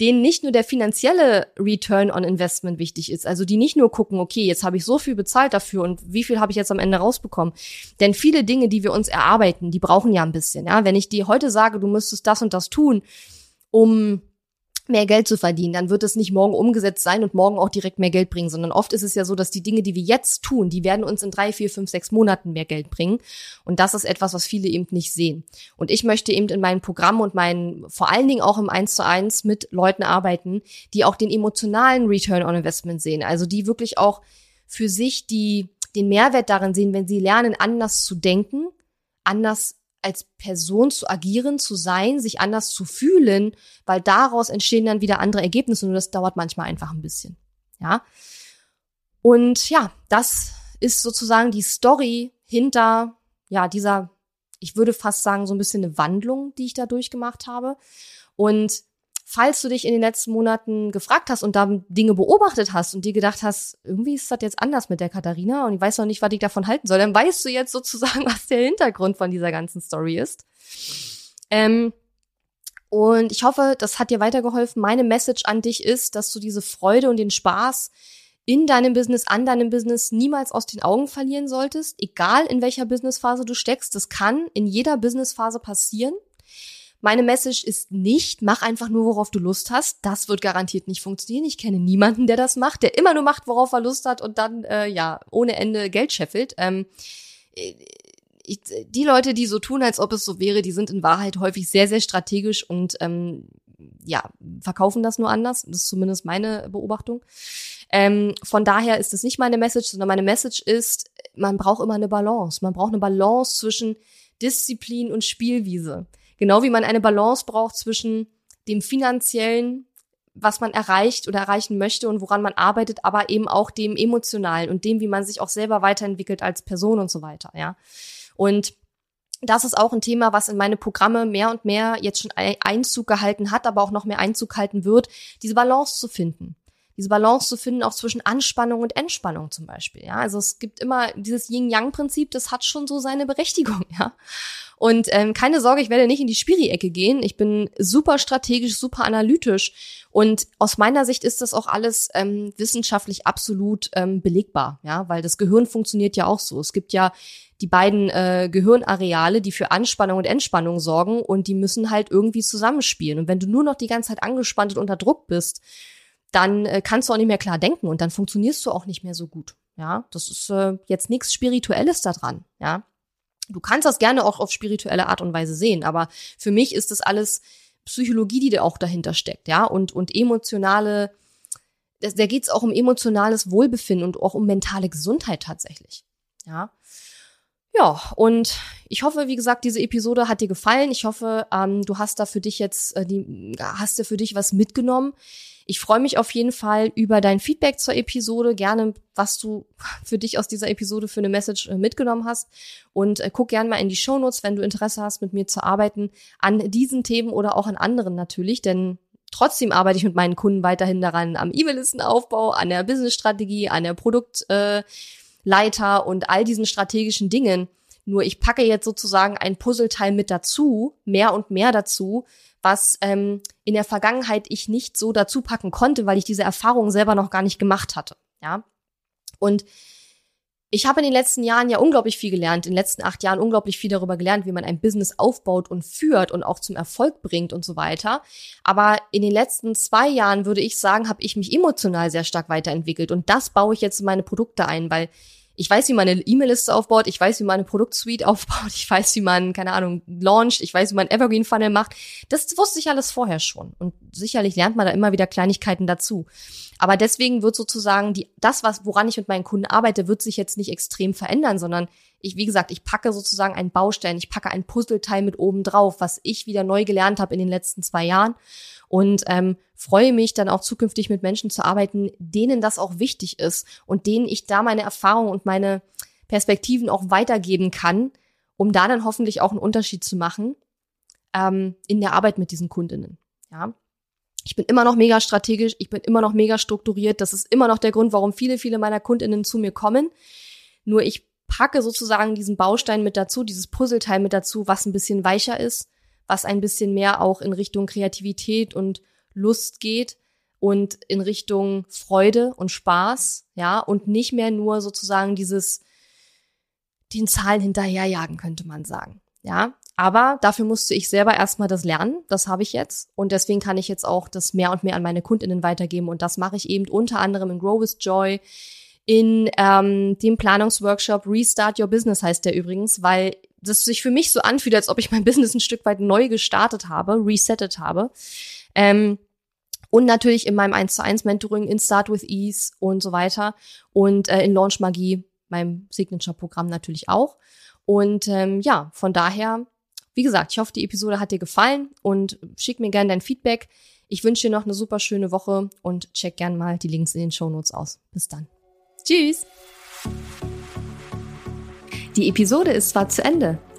denen nicht nur der finanzielle Return on Investment wichtig ist, also die nicht nur gucken, okay, jetzt habe ich so viel bezahlt dafür und wie viel habe ich jetzt am Ende rausbekommen? Denn viele Dinge, die wir uns erarbeiten, die brauchen ja ein bisschen, ja. Wenn ich dir heute sage, du müsstest das und das tun, um mehr Geld zu verdienen, dann wird es nicht morgen umgesetzt sein und morgen auch direkt mehr Geld bringen, sondern oft ist es ja so, dass die Dinge, die wir jetzt tun, die werden uns in drei, vier, fünf, sechs Monaten mehr Geld bringen. Und das ist etwas, was viele eben nicht sehen. Und ich möchte eben in meinem Programm und meinen, vor allen Dingen auch im Eins zu eins mit Leuten arbeiten, die auch den emotionalen Return on Investment sehen. Also die wirklich auch für sich die, den Mehrwert darin sehen, wenn sie lernen, anders zu denken, anders als Person zu agieren, zu sein, sich anders zu fühlen, weil daraus entstehen dann wieder andere Ergebnisse und das dauert manchmal einfach ein bisschen. Ja. Und ja, das ist sozusagen die Story hinter, ja, dieser, ich würde fast sagen, so ein bisschen eine Wandlung, die ich da durchgemacht habe. Und falls du dich in den letzten Monaten gefragt hast und da Dinge beobachtet hast und dir gedacht hast, irgendwie ist das jetzt anders mit der Katharina und ich weiß noch nicht, was ich davon halten soll, dann weißt du jetzt sozusagen, was der Hintergrund von dieser ganzen Story ist. Ähm, und ich hoffe, das hat dir weitergeholfen. Meine Message an dich ist, dass du diese Freude und den Spaß in deinem Business, an deinem Business niemals aus den Augen verlieren solltest, egal in welcher Businessphase du steckst. Das kann in jeder Businessphase passieren. Meine Message ist nicht, mach einfach nur, worauf du Lust hast. Das wird garantiert nicht funktionieren. Ich kenne niemanden, der das macht, der immer nur macht, worauf er Lust hat und dann äh, ja ohne Ende Geld scheffelt. Ähm, ich, die Leute, die so tun, als ob es so wäre, die sind in Wahrheit häufig sehr, sehr strategisch und ähm, ja, verkaufen das nur anders. Das ist zumindest meine Beobachtung. Ähm, von daher ist es nicht meine Message, sondern meine Message ist, man braucht immer eine Balance. Man braucht eine Balance zwischen Disziplin und Spielwiese. Genau wie man eine Balance braucht zwischen dem finanziellen, was man erreicht oder erreichen möchte und woran man arbeitet, aber eben auch dem emotionalen und dem, wie man sich auch selber weiterentwickelt als Person und so weiter, ja. Und das ist auch ein Thema, was in meine Programme mehr und mehr jetzt schon Einzug gehalten hat, aber auch noch mehr Einzug halten wird, diese Balance zu finden diese Balance zu finden, auch zwischen Anspannung und Entspannung zum Beispiel. Ja, also es gibt immer dieses Yin-Yang-Prinzip, das hat schon so seine Berechtigung, ja. Und ähm, keine Sorge, ich werde nicht in die Spiri-Ecke gehen. Ich bin super strategisch, super analytisch. Und aus meiner Sicht ist das auch alles ähm, wissenschaftlich absolut ähm, belegbar, ja, weil das Gehirn funktioniert ja auch so. Es gibt ja die beiden äh, Gehirnareale, die für Anspannung und Entspannung sorgen und die müssen halt irgendwie zusammenspielen. Und wenn du nur noch die ganze Zeit angespannt und unter Druck bist, dann äh, kannst du auch nicht mehr klar denken und dann funktionierst du auch nicht mehr so gut. Ja, das ist äh, jetzt nichts Spirituelles daran. Ja, du kannst das gerne auch auf spirituelle Art und Weise sehen, aber für mich ist das alles Psychologie, die da auch dahinter steckt. Ja, und und emotionale, da geht es auch um emotionales Wohlbefinden und auch um mentale Gesundheit tatsächlich. Ja. Ja, und ich hoffe, wie gesagt, diese Episode hat dir gefallen. Ich hoffe, ähm, du hast da für dich jetzt, äh, die, hast du für dich was mitgenommen. Ich freue mich auf jeden Fall über dein Feedback zur Episode, gerne, was du für dich aus dieser Episode für eine Message äh, mitgenommen hast. Und äh, guck gerne mal in die Shownotes, wenn du Interesse hast, mit mir zu arbeiten, an diesen Themen oder auch an anderen natürlich, denn trotzdem arbeite ich mit meinen Kunden weiterhin daran, am E-Mail-Listenaufbau, an der Business-Strategie, an der Produktleiter äh, und all diesen strategischen Dingen. Nur ich packe jetzt sozusagen ein Puzzleteil mit dazu, mehr und mehr dazu, was ähm, in der Vergangenheit ich nicht so dazu packen konnte, weil ich diese Erfahrung selber noch gar nicht gemacht hatte. Ja. Und ich habe in den letzten Jahren ja unglaublich viel gelernt, in den letzten acht Jahren unglaublich viel darüber gelernt, wie man ein Business aufbaut und führt und auch zum Erfolg bringt und so weiter. Aber in den letzten zwei Jahren würde ich sagen, habe ich mich emotional sehr stark weiterentwickelt und das baue ich jetzt in meine Produkte ein, weil ich weiß, wie man eine E-Mail-Liste aufbaut, ich weiß, wie man eine Produktsuite aufbaut, ich weiß, wie man, keine Ahnung, launcht, ich weiß, wie man Evergreen Funnel macht. Das wusste ich alles vorher schon. Und sicherlich lernt man da immer wieder Kleinigkeiten dazu. Aber deswegen wird sozusagen die, das, was, woran ich mit meinen Kunden arbeite, wird sich jetzt nicht extrem verändern, sondern ich, wie gesagt, ich packe sozusagen einen Baustein, ich packe ein Puzzleteil mit oben drauf, was ich wieder neu gelernt habe in den letzten zwei Jahren und ähm, freue mich dann auch zukünftig mit Menschen zu arbeiten, denen das auch wichtig ist und denen ich da meine Erfahrungen und meine Perspektiven auch weitergeben kann, um da dann hoffentlich auch einen Unterschied zu machen ähm, in der Arbeit mit diesen Kundinnen. Ja. Ich bin immer noch mega strategisch, ich bin immer noch mega strukturiert. Das ist immer noch der Grund, warum viele, viele meiner Kundinnen zu mir kommen. Nur ich packe sozusagen diesen Baustein mit dazu, dieses Puzzleteil mit dazu, was ein bisschen weicher ist, was ein bisschen mehr auch in Richtung Kreativität und Lust geht und in Richtung Freude und Spaß, ja, und nicht mehr nur sozusagen dieses den Zahlen hinterherjagen, könnte man sagen. Ja, aber dafür musste ich selber erstmal das lernen. Das habe ich jetzt. Und deswegen kann ich jetzt auch das mehr und mehr an meine Kundinnen weitergeben. Und das mache ich eben unter anderem in Grow with Joy, in ähm, dem Planungsworkshop Restart Your Business heißt der übrigens, weil das sich für mich so anfühlt, als ob ich mein Business ein Stück weit neu gestartet habe, resettet habe. Ähm, und natürlich in meinem 1 zu 1 Mentoring in Start with Ease und so weiter. Und äh, in Launch Magie, meinem Signature-Programm natürlich auch. Und ähm, ja, von daher, wie gesagt, ich hoffe, die Episode hat dir gefallen und schick mir gerne dein Feedback. Ich wünsche dir noch eine super schöne Woche und check gern mal die Links in den Show Notes aus. Bis dann. Tschüss! Die Episode ist zwar zu Ende,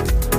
Bye.